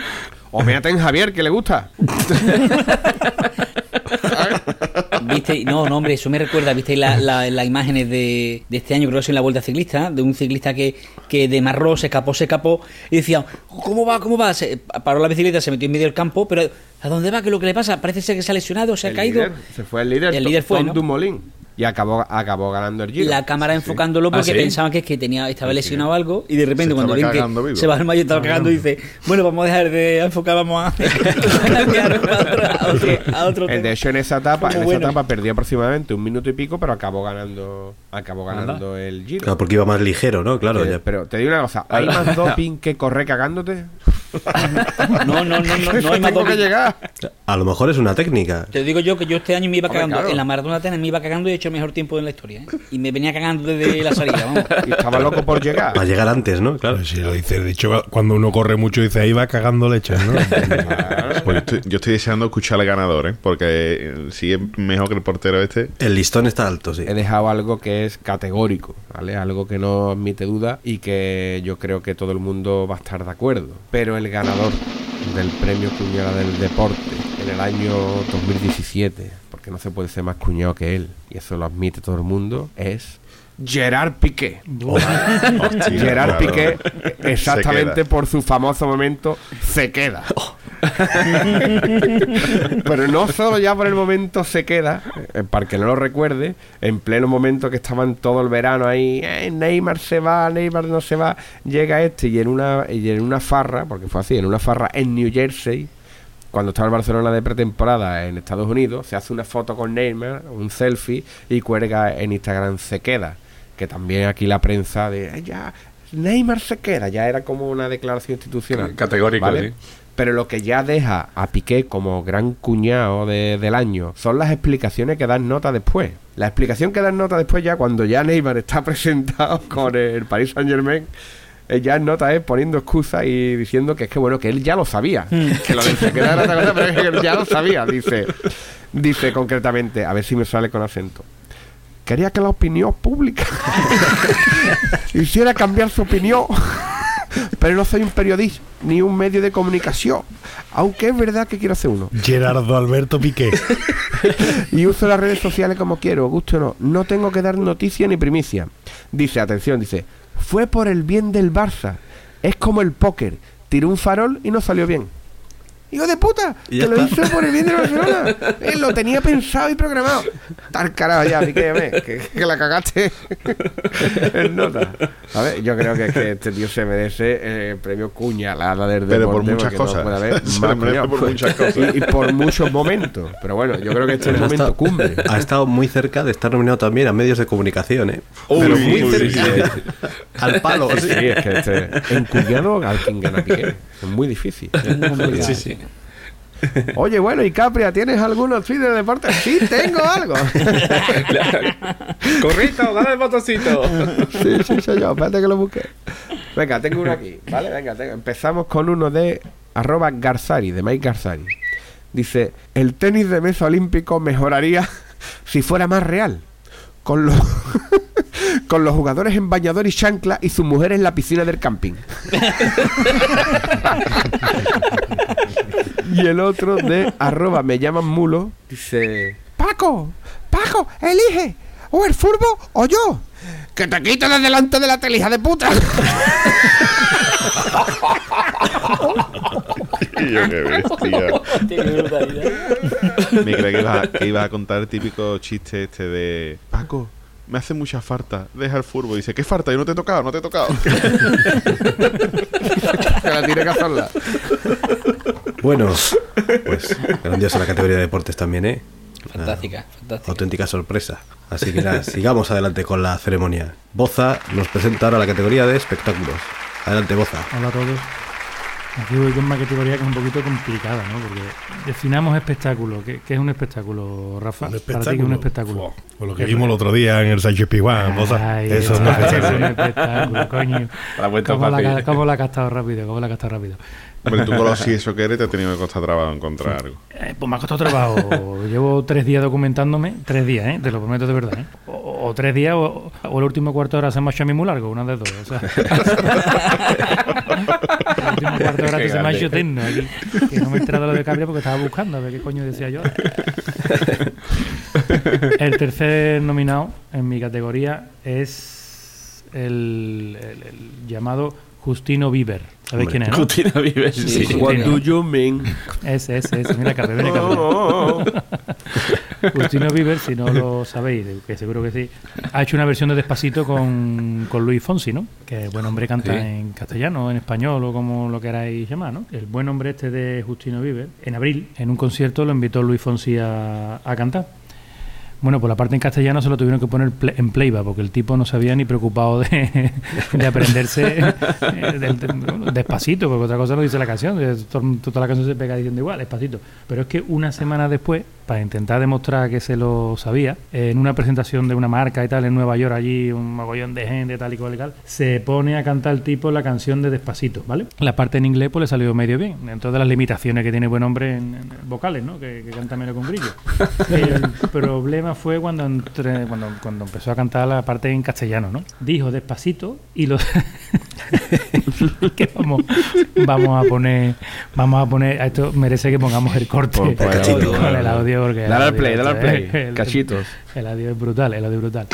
O méate en Javier, que le gusta. ¿Viste? No, no, hombre, eso me recuerda, ¿viste la- la- las imágenes de, de este año, creo que es en la Vuelta Ciclista, de un ciclista que, que demarró, se escapó, se escapó, y decía, ¿cómo va, cómo va? Se, paró la bicicleta, se metió en medio del campo, pero ¿a dónde va? ¿Qué es lo que le pasa? Parece ser que se ha lesionado, se ha caído. líder, se fue el líder. El líder fue, Tom ¿no? Dumoulin. Y acabó, acabó ganando el Giro. La cámara enfocándolo porque ¿Ah, pensaban que, es que tenía, estaba lesionado algo y de repente cuando ven que se va el mayo estaba cagando y dice bueno vamos a dejar de enfocar vamos a a otro, a otro, a otro El tema". de hecho en esa etapa, Como en esa etapa perdió aproximadamente un minuto y pico, pero acabó ganando, acabó ganando el Giro. Claro, porque iba más ligero, ¿no? Claro, Eh, ya. Pero te digo una cosa, ¿hay más doping que correr cagándote? no no no no, no hay más que llegar. A lo mejor es una técnica. Te digo yo que yo este año me iba Hombre, cagando claro. en la maratona de Atenas me iba cagando y he hecho el mejor tiempo en la historia ¿eh? y me venía cagando desde la salida vamos Y estaba loco por llegar. Para llegar antes, ¿no? Claro. Si lo dices, de hecho, cuando uno corre mucho, dice ahí va cagando leche, ¿no? Pues yo, estoy, yo estoy deseando escuchar al ganador, ¿eh? Porque eh, si es mejor que el portero este. El listón está alto, sí. He dejado algo que es categórico, ¿vale? Algo que no admite duda y que yo creo que todo el mundo va a estar de acuerdo. Pero el ganador del premio Cuñada del Deporte en el año 2017, porque no se puede ser más cuñado que él, y eso lo admite todo el mundo, es Gerard Piqué. Hostia, Gerard claro. Piqué, exactamente por su famoso momento, se queda. Pero no solo ya por el momento se queda, eh, para que no lo recuerde, en pleno momento que estaban todo el verano ahí, "Eh, Neymar se va, Neymar no se va, llega este y en una y en una farra, porque fue así, en una farra en New Jersey, cuando estaba el Barcelona de pretemporada en Estados Unidos, se hace una foto con Neymar, un selfie, y cuelga en Instagram se queda. Que también aquí la prensa de "Eh, ya, Neymar se queda, ya era como una declaración institucional. Categórico, ¿vale? sí. Pero lo que ya deja a Piqué como gran cuñado de- del año son las explicaciones que dan nota después. La explicación que dan nota después ya cuando ya Neymar está presentado con el Paris Saint Germain, ya en nota es poniendo excusas y diciendo que es que bueno, que él ya lo sabía. que lo de se queda era otra cosa, pero es que él ya lo sabía. Dice, dice concretamente, a ver si me sale con acento. Quería que la opinión pública hiciera cambiar su opinión. Pero no soy un periodista ni un medio de comunicación. Aunque es verdad que quiero hacer uno. Gerardo Alberto Piqué. Y uso las redes sociales como quiero, gusto o no. No tengo que dar noticia ni primicia. Dice, atención, dice, fue por el bien del Barça. Es como el póker. Tiró un farol y no salió bien. Hijo de puta, Y que lo está. hizo por el bien de Barcelona. Él lo tenía pensado y programado. Tal carajo ya, Piqué, que, que la cagaste en nota. A ver, yo creo que, que este tío se merece eh, el premio cuñalada del Pero por muchas no cosas. puede haber Se más lo merece cuñado. por muchas cosas. Y, y por muchos momentos. Pero bueno, yo creo que este es el momento estado, cumbre. ha estado muy cerca de estar nominado también a medios de comunicación, ¿eh? Uy, Pero muy uy, cerca. sí. Al palo. Sí, es que este, en cuñado al quien gana Piqué. Es muy difícil. Sí, sí. Oye, bueno, y Capria, ¿tienes algunos tweets de deporte? Sí, tengo algo. Corrito, dale el botoncito. Sí, sí, soy yo. Espérate que lo busque. Venga, tengo uno aquí. ¿Vale? Venga, tengo- empezamos con uno de arroba Garzari, de Mike Garzari. Dice, el tenis de mesa olímpico mejoraría si fuera más real. Con los, con los jugadores en bañador y chancla y sus mujeres en la piscina del camping. y el otro de arroba me llaman mulo. Dice, Paco, Paco, elige. O el furbo o yo. Que te quito de delante de la tele, hija de puta. Y yo, qué bestia. Me creía que ibas, a, que ibas a contar el típico chiste este de Paco, me hace mucha falta, deja el furbo. dice, ¿qué falta? Yo no te he tocado, no te he tocado. que la tiene que hacerla. Bueno, pues grandiosa la categoría de deportes también, ¿eh? Fantástica, fantástica. Auténtica sorpresa. Así que nada, sigamos adelante con la ceremonia. Boza nos presenta ahora la categoría de espectáculos. Adelante, Boza. Hola a todos. Aquí voy con una categoría que es un poquito complicada, ¿no? Porque definamos espectáculo. ¿Qué, qué es un espectáculo, Rafa? Un Para ti, ¿qué es un espectáculo? Fua, Por lo que vimos el otro día en el Sánchez Piguán. Ay, Eso no es eso es un espectáculo. espectáculo, coño. La vuelta ¿Cómo la, cómo la ha gastado rápido? ¿Cómo la ha gastado rápido? Hombre, tú con lo así eso que eres te ha tenido que costar trabajo encontrar algo. Eh, pues me ha costado trabajo. Llevo tres días documentándome. Tres días, ¿eh? Te lo prometo de verdad, ¿eh? O, o tres días o, o el último cuarto de hora se me ha hecho a mí muy largo, una de dos. O sea. el último cuarto de hora que se me ha hecho aquí. Que no me he enterado lo de Cabria porque estaba buscando a ver qué coño decía yo. El tercer nominado en mi categoría es el, el- el llamado Justino Bieber. ¿Sabéis quién es? no? Justina Vives, sí. sí. What do you mean? Ese, ese, ese. Mira, Carlos, viene Carlos. Justino Bieber, si no lo sabéis, que seguro que sí, ha hecho una versión de Despacito con, con Luis Fonsi, ¿no? Que el buen hombre canta Sí. en castellano, en español o como lo queráis llamar, ¿no? El buen hombre este de Justino Bieber, en abril, en un concierto lo invitó Luis Fonsi a, a cantar. Bueno, pues la parte en castellano se lo tuvieron que poner en playback porque el tipo no se había ni preocupado de, de aprenderse eh, bueno, despacito, porque otra cosa no dice la canción. Toda la canción se pega diciendo igual, despacito. Pero es que una semana después, para intentar demostrar que se lo sabía, en una presentación de una marca y tal en Nueva York, allí un mogollón de gente, tal y cual y tal, se pone a cantar el tipo la canción de despacito, ¿vale? La parte en inglés pues le salió medio bien, dentro de las limitaciones que tiene buen hombre en, en vocales, ¿no? Que, que canta menos con grillo. El problema fue cuando, entré- cuando, cuando empezó a cantar la parte en castellano, ¿no? Dijo despacito y los que vamos, vamos a poner vamos a poner a esto merece que pongamos el corte Pues, pues, con el audio porque Dale al play, dale al play. el- Cachitos. el audio es brutal, el audio es brutal.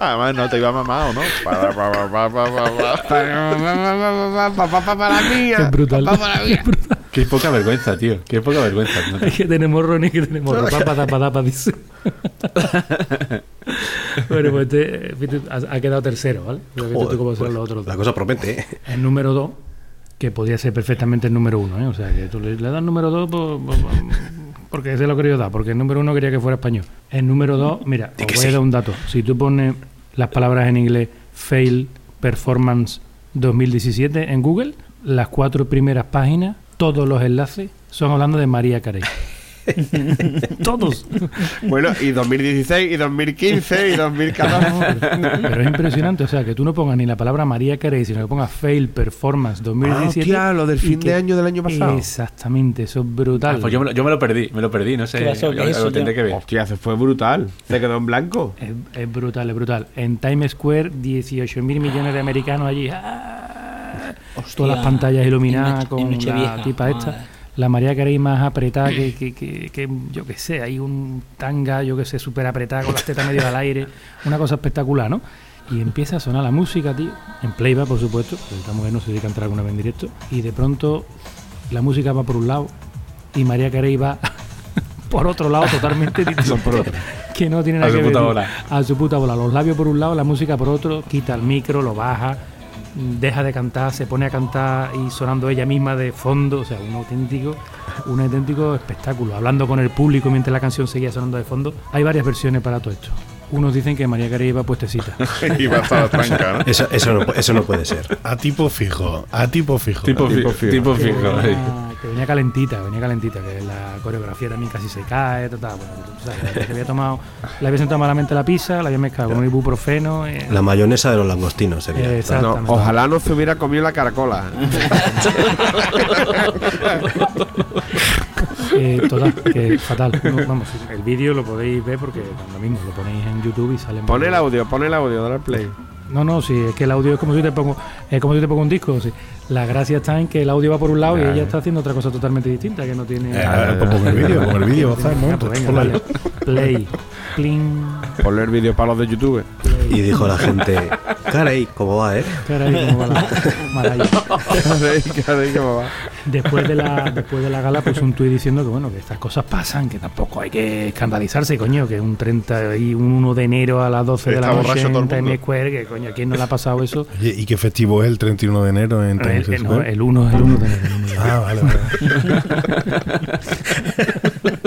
Además, no te iba mamado, ¿no? Pa, pa, pa, pa, pa, pa, pa. Para brutal. Qué poca vergüenza, tío. Qué poca vergüenza. ¿no? Es que tenemos Ronnie que tenemos ropa para para dice. bueno, pues este, ha, quedado tercero, ¿vale? Cómo Joder, pues, los otros la dos. cosa promete, ¿eh? El número 2, que podría ser perfectamente el número 1, ¿eh? O sea, que tú le, le das el número 2 porque se lo quería dar, porque el número 1 quería que fuera español. El número 2, mira, os que voy a dar un dato. Si tú pones las palabras en inglés fail performance 2017 en Google, las cuatro primeras páginas, todos los enlaces son hablando de María Carey. Todos. Bueno, y 2016, y 2015, y 2014. Pero es impresionante, o sea, que tú no pongas ni la palabra María Carey, sino que pongas fail performance Ah, 2017. hostia, lo del fin de año del año pasado. Exactamente, eso es brutal. Ah, pues yo me, lo, yo me lo perdí, me lo perdí, no sé. Yo- ¿Qué es lo eso, tendré que ver. Hostia, se fue brutal. Se quedó en blanco. Es, es brutal, es brutal. En Times Square, 18 mil millones de americanos allí. ¡ah! Todas las pantallas iluminadas en con Noche- en la tipa madre. esta. La María Carey más apretada que, que, que, que, yo que sé, hay un tanga, yo que sé, súper apretada con las tetas medio al aire. Una cosa espectacular, ¿no? Y empieza a sonar la música, tío, en playback, por supuesto, porque esta mujer no se dedica a entrar alguna vez en directo. Y de pronto la música va por un lado y María Carey va por otro lado totalmente distinto. Que no tiene A nada su que ver. puta tío. bola. A su puta bola. Los labios por un lado, la música por otro, quita el micro, lo baja, deja de cantar, se pone a cantar y sonando ella misma de fondo. O sea, un auténtico, un auténtico espectáculo. Hablando con el público mientras la canción seguía sonando de fondo. Hay varias versiones para todo esto. Unos dicen que María Carey iba puestecita. Y va a estar tranca, ¿no? Eso, eso, no, eso no puede ser. A tipo fijo, a tipo fijo. Tipo, Tipo fi- fijo. tipo fijo. venía, que venía calentita, venía calentita, que la coreografía también casi se cae, tal, tal. Bueno, que había tomado, le había sentado malamente la pizza, la había mezclado con un ibuprofeno. eh, La mayonesa de los langostinos sería. Eh, No, ojalá no se hubiera comido la caracola. Eh, total, que fatal. No, vamos, el vídeo lo podéis ver porque lo mismo, lo ponéis en YouTube y sale Pon el audio, pon el audio, dale al play. No, no, sí, es que el audio es como si te pongo, es como si te pongo un disco. sí. La gracia está en que el audio va por un lado y ella está haciendo otra cosa totalmente distinta que no tiene. Eh, pues pon el vídeo, pon el vídeo, pues venga. Play. Cling. Ponle el vídeo para los de YouTube. Y dijo la gente, Caray, ¿cómo va, eh? Caray, cómo va la maralla. Caray, caray, cómo va. Después de la, después de la gala puso un tuit diciendo que bueno, que estas cosas pasan, que tampoco hay que escandalizarse, coño, que un 30 y un 1 de enero a las 12 de la noche en. Times Square, que coño, ¿a quién no le ha pasado eso? Oye, ¿y qué festivo es el 31 de enero en Times El, el- no, Square? el 1 el 1 de enero. el 1 de enero. Ah, vale, vale.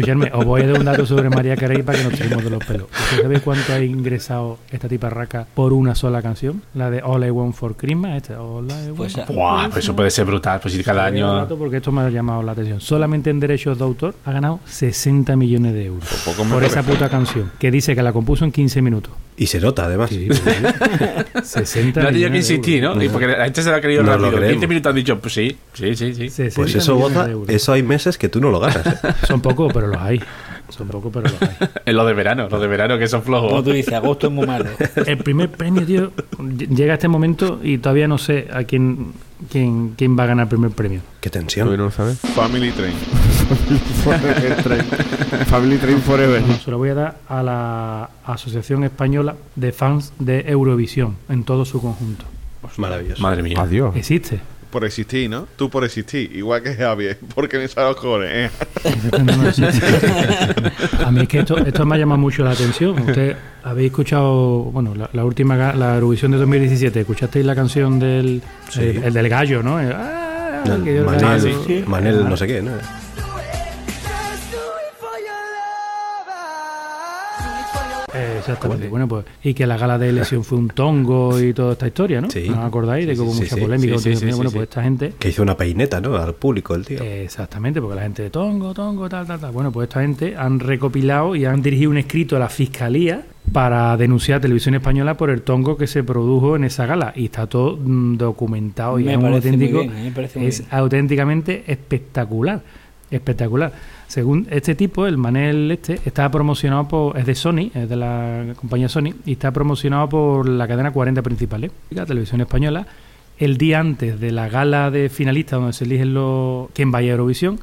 Escuchadme, os voy a dar un dato sobre María Carey para que nos tiremos de los pelos. ¿Usted sabe cuánto ha ingresado esta tipa raca por una sola canción? La de All I Want for Christmas. Esta, All I Want Pues, for Buah, pues eso puede ser brutal. Pues si cada año. Porque esto me ha llamado la atención. Solamente en derechos de autor ha ganado 60 millones de euros Por poco por esa puta canción. Que dice que la compuso en 15 minutos. Y se nota, además. Sí, 60 No ha tenido que insistir. ¿no? Y porque la gente se lo ha querido No lo rápido. creemos. 20 minutos han dicho, pues sí, sí, sí, sí. 60 Pues eso, euros. eso hay meses que tú no lo ganas. ¿eh? Son pocos, pero los hay. Son pocos, pero los hay. En los de verano, los de verano que son Como flojos. tú dices, agosto es muy malo. El primer premio, tío, llega a este momento y todavía no sé a quién, quién, quién va a ganar el primer premio. Qué Todavía tensión. no lo sabes. Family Train. Family Train Forever. Bueno, se lo voy a dar a la Asociación Española de Fans de Eurovisión en todo su conjunto. Maravilloso. Madre mía. Adiós. Existe. Por existir, ¿no? Tú por existir. Igual que Javier. Porque me sale los cojones. ¿eh? No, no existe. A mí es que esto, esto me ha llamado mucho la atención. Usted habéis escuchado, bueno, la, la última, la Eurovisión de 2017, ¿escuchasteis la canción del, Sí. el, el del gallo, no? El, ah, que yo- Manel, sí, sí. Manel no sé qué, ¿no? Exactamente. Bueno, pues, y que la gala de elección fue un tongo y toda esta historia, ¿no? Sí. ¿No os acordáis de que Sí, hubo sí, mucha sí, polémica? sí, sí, sí, bueno, sí, pues sí. esta gente Que hizo una peineta, ¿no? Al público, el tío. Exactamente, porque la gente de Tongo, Tongo, tal, tal, tal. Bueno, pues esta gente han recopilado y han dirigido un escrito a la fiscalía para denunciar a Televisión Española por el tongo que se produjo en esa gala. Y está todo mm, documentado y Me es un parece muy auténtico. bien, me parece muy es bien. auténticamente espectacular. Espectacular. Según este tipo, el Manel este está promocionado por. es de Sony, es de la compañía Sony, y está promocionado por la cadena 40 principales. La televisión española el día antes de la gala de finalistas donde se eligen los quién vaya a Eurovisión,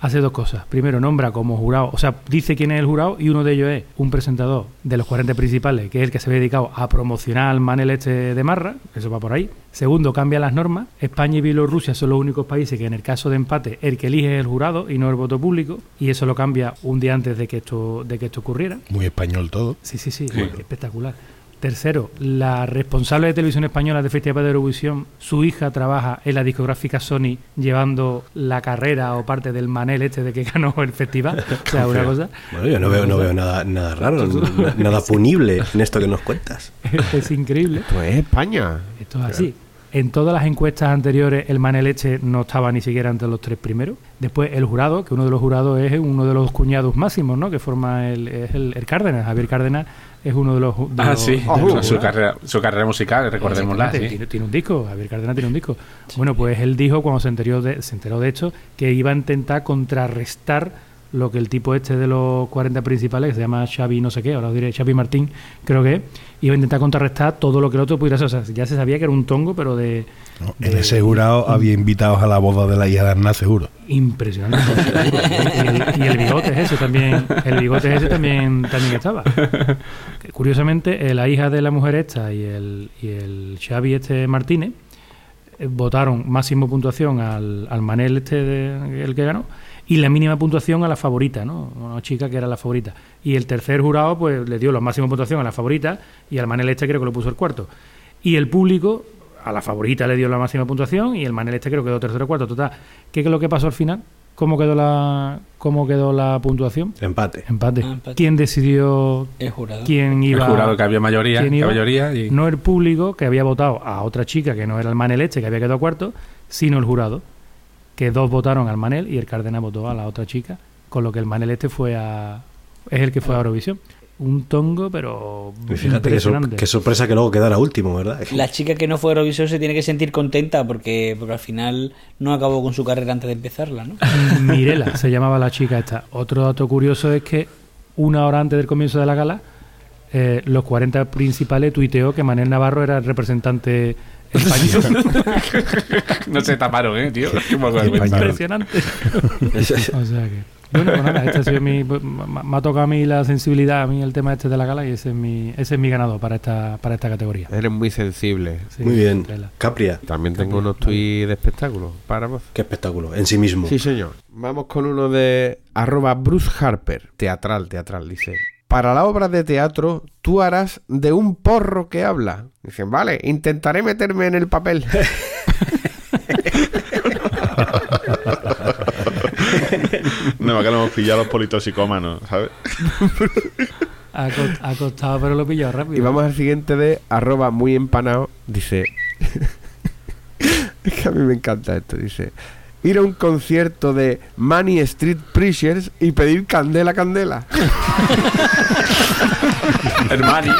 hace dos cosas. Primero, nombra como jurado, o sea, dice quién es el jurado y uno de ellos es un presentador de los 40 principales, que es el que se ve dedicado a promocionar al Manel este de Marra, eso va por ahí. Segundo, cambia las normas. España y Bielorrusia son los únicos países que en el caso de empate el que elige es el jurado y no el voto público, y eso lo cambia un día antes de que esto, de que esto ocurriera. Muy español todo. Sí, sí, sí, espectacular. Tercero, la responsable de televisión española de Festival de Eurovisión, su hija trabaja en la discográfica Sony llevando la carrera o parte del manel este de que ganó el festival. O sea, una cosa Bueno, yo no veo, no veo nada, nada raro, nada punible en esto que nos cuentas. es increíble. Esto es España. Esto es así. En todas las encuestas anteriores, el Manel Eche no estaba ni siquiera entre los tres primeros. Después, el jurado, que uno de los jurados es uno de los cuñados máximos, ¿no? Que forma el, es el, el Cárdenas. Javier Cárdenas es uno de los. de Ah, los- sí. de Oh, los su, carrera, su carrera musical, recordémosla. Sí. Tiene, tiene un disco, Javier Cárdenas tiene un disco. Bueno, pues él dijo cuando se enteró, de, se enteró de esto que iba a intentar contrarrestar lo que el tipo este de los 40 principales, que se llama Xavi no sé qué, ahora os diré Xavi Martín, creo que iba a intentar contrarrestar todo lo que el otro pudiera hacer. O sea, ya se sabía que era un tongo, pero de... ¿no? En ese jurado había invitados a la boda de la hija de Arnaz, seguro. Impresionante. y, el, y el bigote es ese también. El bigote es ese también, también estaba. Curiosamente, eh, la hija de la mujer esta y el, y el Xavi este Martínez eh, votaron máximo puntuación al, al Manel este de- el que ganó y la mínima puntuación a la favorita, ¿no? Una chica que era la favorita. Y el tercer jurado pues le dio la máxima puntuación a la favorita y al Manel este creo que lo puso el cuarto. Y el público a la favorita le dio la máxima puntuación y el Manel este creo que quedó tercero o cuarto. Total, ¿qué es lo que pasó al final? ¿Cómo quedó la, cómo quedó la puntuación? Empate. Empate. Ah, empate. ¿Quién decidió El jurado. quién El iba jurado que había mayoría, quién que iba? mayoría y No el público que había votado a otra chica que no era el Manel este, que había quedado cuarto, sino el jurado, que dos votaron al Manel y el Cárdenas votó a la otra chica, con lo que el Manel este fue a... es el que fue a Eurovisión. Un tongo, pero Y fíjate qué, sor- impresionante. qué sorpresa que luego quedara último, ¿verdad? La chica que no fue a Eurovisión se tiene que sentir contenta porque, porque al final no acabó con su carrera antes de empezarla, ¿no? Mirela se llamaba la chica esta. Otro dato curioso es que una hora antes del comienzo de la gala, eh, los 40 principales tuiteó que Manel Navarro era el representante no se taparon, ¿eh, tío? Qué. Impresionante. o sea que. Bueno, pues nada, este ha sido mi, pues, me ha tocado a mí la sensibilidad, a mí el tema este de la gala y ese es mi, ese es mi ganador para esta, para esta categoría. Eres muy sensible. Sí, Muy bien. tela. Capria. También tengo unos tweets de espectáculos para vos. Qué espectáculo. En sí mismo. Sí, señor. Vamos con uno de arroba Bruce Harper. Teatral, teatral, dice. Para la obra de teatro, tú harás de un porro que habla. Dicen, vale, intentaré meterme en el papel. No, acá lo hemos pillado a los politoxicómanos, ¿sabes? Ha, co- ha costado, pero lo he pillado rápido. y vamos al siguiente de arroba muy empanado. Dice. es que a mí me encanta esto. Dice. Ir a un concierto de Money Street Preachers y pedir candela, candela. Hermani.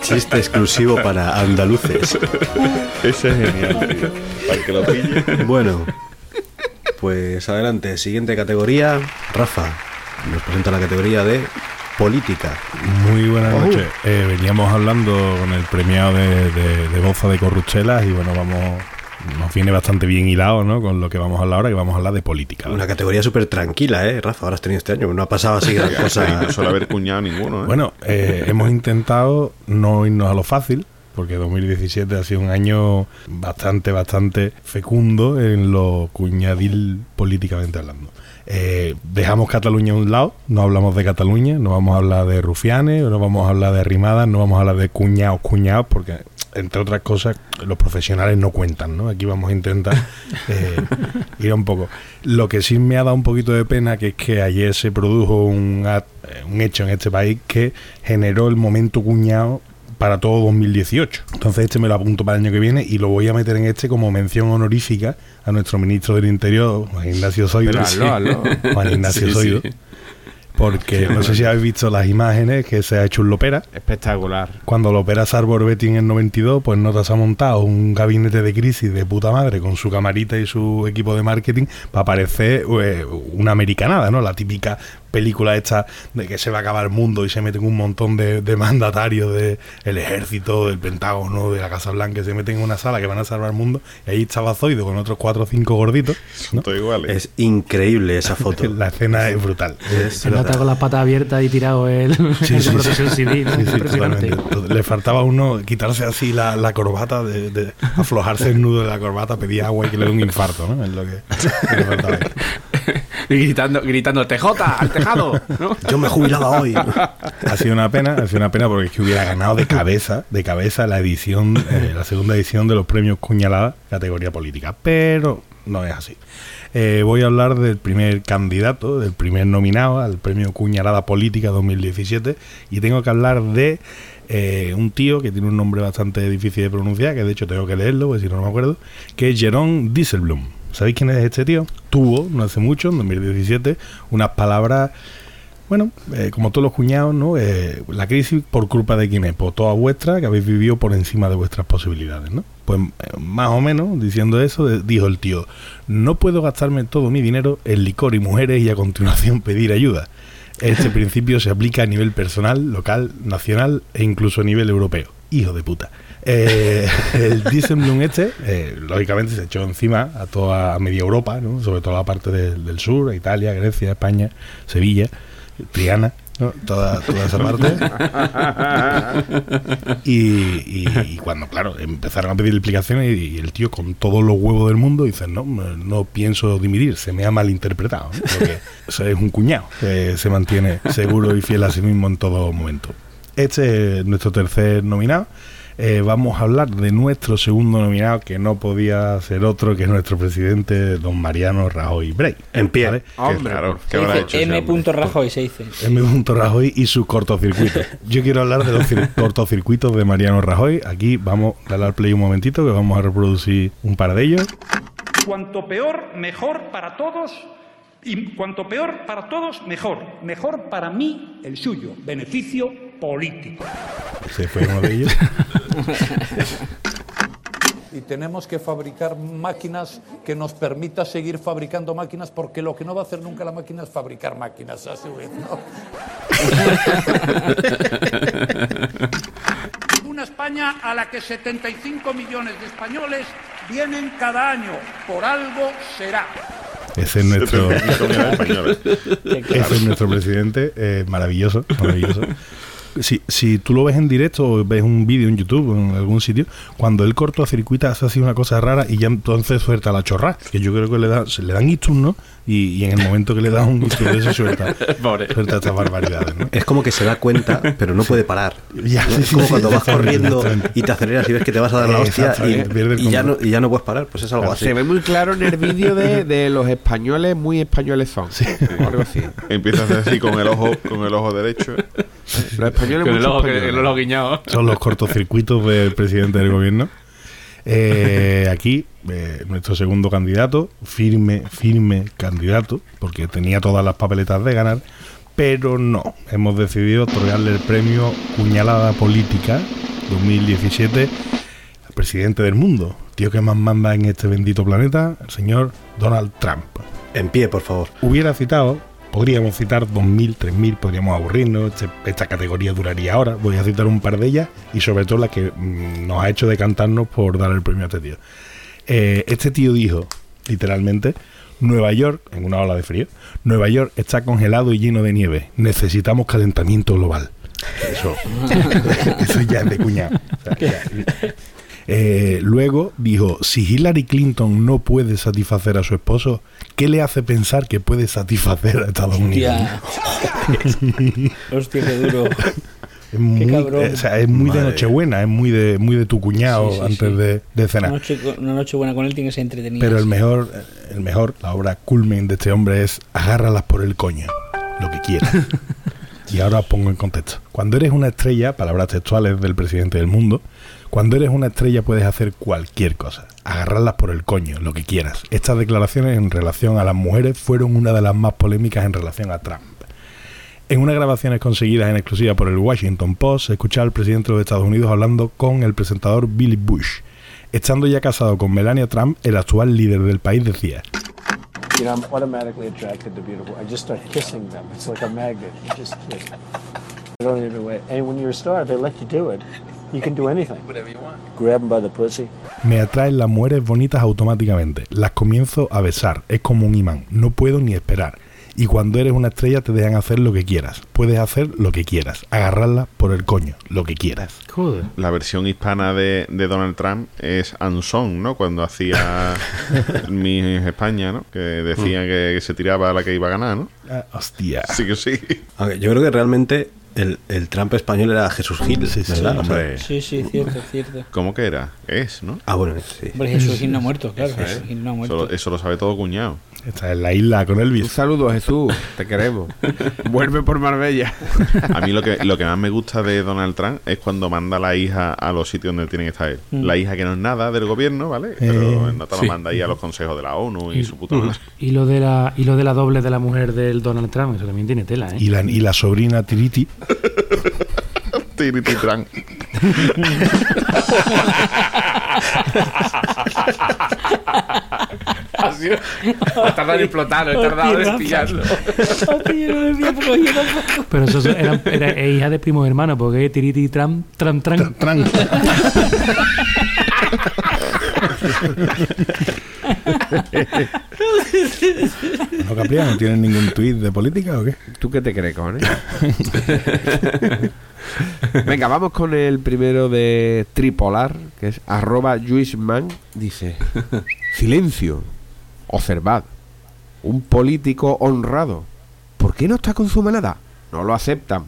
Chiste exclusivo para andaluces. Ese es genial, tío. Para que lo pille. Bueno, pues adelante. Siguiente categoría. Rafa nos presenta la categoría de política. Muy buenas noches. Eh, veníamos hablando con el premiado de, de, de Boza de Corruchelas y bueno, vamos nos viene bastante bien hilado ¿no? con lo que vamos a hablar ahora, que vamos a hablar de política. Una categoría súper tranquila, ¿eh? Rafa, ahora has tenido este año. No ha pasado así gran cosa. no suele haber cuñado ninguno, ¿eh? Bueno, eh, hemos intentado no irnos a lo fácil, porque 2017 ha sido un año bastante, bastante fecundo en lo cuñadil políticamente hablando. Eh, dejamos Cataluña a un lado, no hablamos de Cataluña, no vamos a hablar de rufianes, no vamos a hablar de rimadas, no vamos a hablar de cuñados, cuñados, porque entre otras cosas los profesionales no cuentan, ¿no? Aquí vamos a intentar eh, ir un poco. Lo que sí me ha dado un poquito de pena que es que ayer se produjo un, un hecho en este país que generó el momento cuñado para todo 2018. Entonces este me lo apunto para el año que viene y lo voy a meter en este como mención honorífica a nuestro ministro del Interior, Juan Ignacio Zoido. Pero. Juan Ignacio Sí, Zoido. sí. Porque no sé si habéis visto las imágenes que se ha hecho un Lopera. Espectacular. Cuando Lopera se Arbor Betty en el 92, pues Nota se ha montado un gabinete de crisis de puta madre con su camarita y su equipo de marketing para parecer eh, una americanada, ¿no? La típica película esta de que se va a acabar el mundo y se meten un montón de, de mandatarios del ejército, del Pentágono, de la Casa Blanca, y se meten en una sala que van a salvar el mundo. Y ahí estaba Zoido con otros cuatro o cinco gorditos. ¿no? Todo igual. ¿eh? Es increíble esa foto. La escena es brutal. Es Se nota con las patas abiertas y tirado el, Sí, el sí, de protección sí. civil. ¿no? Sí, sí, Impresionante. totalmente. Le faltaba a uno quitarse así la, la corbata, de, de aflojarse el nudo de la corbata, pedir agua y que le dé un infarto, ¿no? Es lo que, que le faltaba. Gritando, gritando, TJ, al tejado. ¿no? Yo me jubilaba hoy. Ha sido una pena, ha sido una pena porque es que hubiera ganado de cabeza, de cabeza la edición, eh, la segunda edición de los premios Cuñalada, categoría política. Pero no es así. Eh, voy a hablar del primer candidato, del primer nominado al premio Cuñalada Política 2017 y tengo que hablar de eh, un tío que tiene un nombre bastante difícil de pronunciar, que de hecho tengo que leerlo, porque si no, no me acuerdo, que es Jerón Dieselblum. ¿Sabéis quién es este tío? Tuvo, no hace mucho, en 2017, unas palabras bueno, eh, como todos los cuñados, ¿no? Eh, la crisis por culpa de quién es, por toda vuestra, que habéis vivido por encima de vuestras posibilidades, ¿no? Pues eh, más o menos, diciendo eso, dijo el tío, no puedo gastarme todo mi dinero en licor y mujeres y a continuación pedir ayuda. Este principio se aplica a nivel personal, local, nacional e incluso a nivel europeo. Hijo de puta. Eh, el Dieselblum este, eh, lógicamente, se echó encima a toda media Europa, ¿no? sobre todo la parte del- sur, Italia, Grecia, España, Sevilla, Triana, ¿no? toda, toda esa parte. Y, y- y cuando, claro, empezaron a pedir explicaciones y, y el tío con todos los huevos del mundo dice, no, no pienso dimitir, se me ha malinterpretado. ¿no? Porque es un cuñado que se mantiene seguro y fiel a sí mismo en todo momento. Este es nuestro tercer nominado. Eh, vamos a hablar de nuestro segundo nominado, que no podía ser otro que nuestro presidente, don Mariano Rajoy Brey. En pie. ¿Vale? Hombre, raro. Se ¿Qué habrá dice hecho ese M. Rajoy se dice. M. Rajoy y su cortocircuito. Yo quiero hablar de los cir- cortocircuitos de Mariano Rajoy. Aquí vamos a darle al play un momentito que vamos a reproducir un par de ellos. Cuanto peor, mejor para todos. Y cuanto peor para todos, mejor. Mejor para mí, el suyo. Beneficio político. Ese fue uno de ellos. y tenemos que fabricar máquinas que nos permita seguir fabricando máquinas porque lo que no va a hacer nunca la máquina es fabricar máquinas a su vez, ¿no? Una España a la que 75 millones de españoles vienen cada año. Por algo será. Ese es nuestro, ese es nuestro presidente, eh, maravilloso, maravilloso. Si, si tú lo ves en directo o ves un vídeo en YouTube o en algún sitio, cuando él cortocircuita hace así una cosa rara y ya entonces suelta la chorra, que yo creo que le da, se le dan ictus, ¿no? Y, y en el momento que le dan un de eso suelta, suelta estas barbaridades, ¿no? Es como que se da cuenta, pero no puede parar. Ya, ¿no? sí, es como sí, cuando vas corriendo y te aceleras y ves que te vas a dar la hostia y, el y ya no, y ya no puedes parar. Pues es algo así. Se ve muy claro en el vídeo de, de los españoles, muy españoles son. Algo así. Empieza a hacer así con el ojo, con el ojo derecho. Los españoles Con el mucho ojo, que- españoles. el ojo guiñado. Son los cortocircuitos del presidente del gobierno. Eh, aquí, eh, nuestro segundo candidato, firme, firme candidato, porque tenía todas las papeletas de ganar, pero no. Hemos decidido otorgarle el premio Cuñalada Política 2017 al presidente del mundo, tío que más manda en este bendito planeta, el señor Donald Trump. En pie, por favor. Hubiera citado, podríamos citar 2.000, 3.000, podríamos aburrirnos, este- esta categoría duraría horas, voy a citar un par de ellas y sobre todo la que mm, nos ha hecho decantarnos por dar el premio a este tío. Eh, este tío dijo, literalmente, Nueva York, en una ola de frío, Nueva York está congelado y lleno de nieve, necesitamos calentamiento global. Eso, eso ya es de cuñado. O sea, ya- eh, luego dijo, si Hillary Clinton no puede satisfacer a su esposo, ¿qué le hace pensar que puede satisfacer a Estados Unidos? Hostia. Qué duro. Es muy, cabrón. o sea, es muy de. Nochebuena, es muy de, muy de tu cuñado Sí, sí, antes sí. de, de Una cenar. noche, una noche buena con él tiene que ser entretenida. Pero el mejor, el mejor, la obra culmen de este hombre es agárralas por el coño, lo que quieras. y ahora os pongo en contexto. Cuando eres una estrella, palabras textuales del presidente del mundo, cuando eres una estrella puedes hacer cualquier cosa, agarrarlas por el coño, lo que quieras. Estas declaraciones en relación a las mujeres fueron una de las más polémicas en relación a Trump. En unas grabaciones conseguidas en exclusiva por el Washington Post, se al presidente de los Estados Unidos hablando con el presentador Billy Bush. Estando ya casado con Melania Trump, el actual líder del país decía, You know, I'm automatically attracted to beautiful. I just start kissing them. It's like a magnet. You just kiss. You don't even wait. And when you're a star, they let you do it. You can do anything. Whatever you want. Grab them by the pussy. me atraen las mujeres bonitas automáticamente, las comienzo a besar, es como un imán, no puedo ni esperar. Y cuando eres una estrella te dejan hacer lo que quieras, puedes hacer lo que quieras, agarrarla por el coño, lo que quieras. Joder. La versión hispana de, de Donald Trump es Anson, ¿no? Cuando hacía Miss España, ¿no? Que decían que, que se tiraba a la que iba a ganar, ¿no? Ah, hostia. Sí que sí. Yo creo que realmente el, el Trump español era Jesús Gil, Sí, sí, ¿verdad? O sea, Hombre, Sí, sí, cierto, cierto. ¿cómo que era? Es, ¿no? ah, bueno, sí. Hombre, Jesús Gil no ha muerto, claro. Eso. Jesús Gil no ha muerto. Eso, lo- eso lo sabe todo cuñado. Esta es la isla con Un Elvis. saludo, Jesús. Te queremos. Vuelve por Marbella. A mí lo que, lo que más me gusta de Donald Trump es cuando manda a la hija a los sitios donde tiene que estar él. Mm. La hija que no es nada del gobierno, ¿vale? Pero Eh, no te lo sí. manda ahí a los consejos de la ONU y su puta madre. Y lo de la y lo de la doble de la mujer del Donald Trump, eso también tiene tela, ¿eh? Y la, y la sobrina Tiriti. Tiriti Trump. Ha sido. Ha tardado en explotar, he tardado en pillarlo. Pero eso era, era- hija de primos hermanos, porque es Tiriti Tram, Tram, Tram. Tran. ¿No, Capria? ¿No tienen ningún tuit de política o qué? ¿Tú qué te crees, cojones? Venga, vamos con el primero de Tripolar, que es arroba Juisman. Dice, silencio, observad, un político honrado. ¿Por qué no está con su manada? No lo aceptan.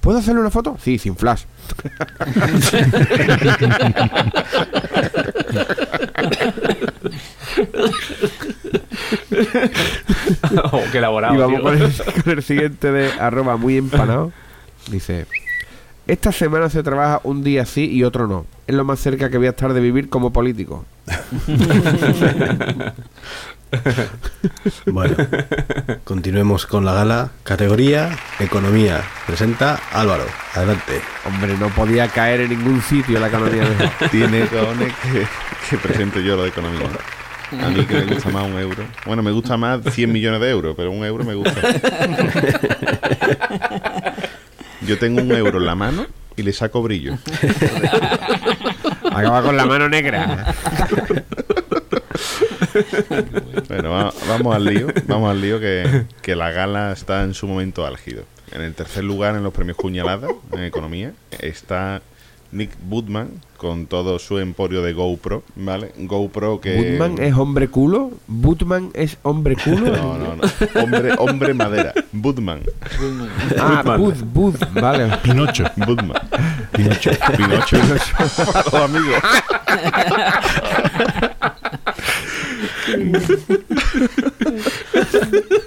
¿Puedo hacerle una foto? Sí, sin flash. Oh, qué elaborado. Y vamos con el, con el siguiente de arroba muy empanado. Dice, esta semana se trabaja un día sí y otro no. Es lo más cerca que voy a estar de vivir como político. Bueno, continuemos con la gala. Categoría Economía. Presenta Álvaro. Adelante. Hombre, no podía caer en ningún sitio la economía de... Tiene cojones que, que presente yo lo de economía. A mí que me gusta más un euro. Bueno, me gusta más 100 millones de euros, pero un euro me gusta. Yo tengo un euro en la mano y le saco brillo. Acaba con la mano negra. Bueno, va- vamos al lío. Vamos al lío que, que la gala está en su momento álgido. En el tercer lugar en los premios Cuñalada en economía está Nick Budman con todo su emporio de GoPro, ¿vale? GoPro que ¿Budman es hombre culo? ¿Budman es hombre culo? No, no, no. Hombre, hombre madera. Budman. Ah, Bud, Bud, vale. Pinocho. Budman. Pinocho. Pinocho. Para los amigos.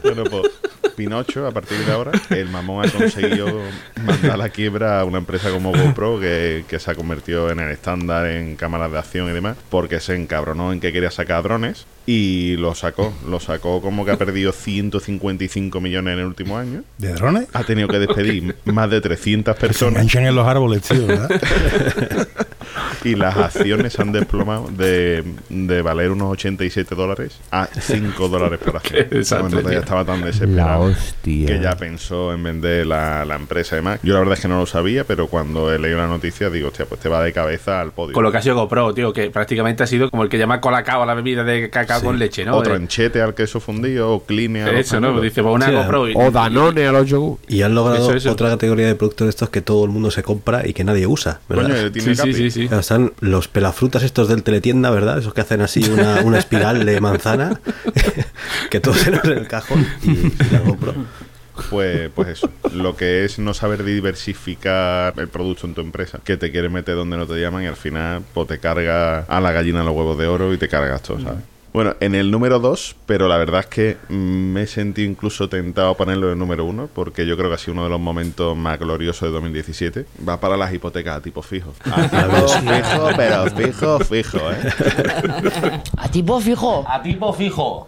Bueno, pues Pinocho, a partir de ahora, el mamón ha conseguido mandar la quiebra a una empresa como GoPro que, que se ha convertido en el estándar en cámaras de acción y demás, porque se encabronó en que quería sacar drones y lo sacó. Lo sacó como que ha perdido 155 millones en el último año. ¿De drones? Ha tenido que despedir más de 300 Que se personas enganchan en los árboles, tío, ¿verdad? y las acciones han desplomado de, de valer unos 87 dólares a 5 dólares por acción. Bueno, ya estaba tan La desesperado hostia. que ya pensó en vender la, la empresa y demás. Yo la verdad es que no lo sabía, pero cuando he leído la noticia digo, hostia, pues te va de cabeza al podio. Con lo que ha sido GoPro, tío, que prácticamente ha sido como el que llama colacao a la bebida de cacao con leche, ¿no? Otro Eh, enchete al queso fundido o cline Eso, ¿no? Dice, pues una Sí, GoPro y, O Danone a los yogur. Y han logrado Eso, eso. otra categoría de productos de estos que todo el mundo se compra y que nadie usa, ¿verdad? Coño, tiene Sí, sí, sí, sí. Están los pelafrutas estos del teletienda, ¿verdad? Esos que hacen así una, una espiral de manzana, que todos se nos en el cajón y, y la GoPro. Pues, pues eso. Lo que es no saber diversificar el producto en tu empresa, que te quieres meter donde no te llaman y al final pues, te carga a la gallina los huevos de oro y te cargas todo, ¿sabes? Bueno, en el número 2, pero la verdad es que me he sentido incluso tentado a ponerlo en el número 1, porque yo creo que ha sido uno de los momentos más gloriosos de 2017. Va para las hipotecas a tipo fijo. A tipo fijo, pero fijo, fijo, ¿eh? A tipo fijo. A tipo fijo.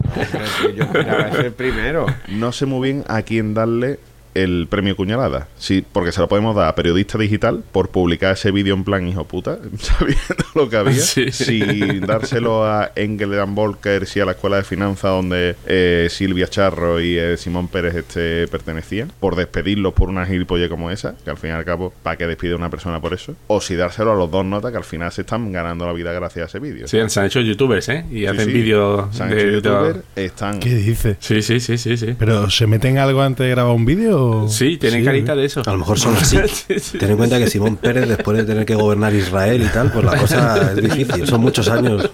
Yo esperaba ser primero. No sé muy bien a quién darle el premio Cuñalada. Sí, porque se lo podemos dar a Periodista Digital por publicar ese vídeo en plan hijo puta, sabiendo lo que había. Sí. Si dárselo a Engel and Volker, y a la Escuela de Finanzas donde eh, Silvia Charro y eh, Simón Pérez este pertenecían, por despedirlos por una gilipolle como esa, que al fin y al cabo, ¿para qué despide una persona por eso? O si dárselo a los dos notas que al final se están ganando la vida gracias a ese vídeo. Sí, se han hecho youtubers, ¿eh? Y Sí, hacen sí. vídeos de- youtubers, están ¿Qué dices? Sí, sí, sí, sí, sí. ¿Pero se meten algo antes de grabar un vídeo? Sí, tienen Sí, carita de eso. A lo mejor son así. Sí, sí. Ten en cuenta que Simón Pérez, después de tener que gobernar Israel y tal, pues la cosa es difícil. Son muchos años.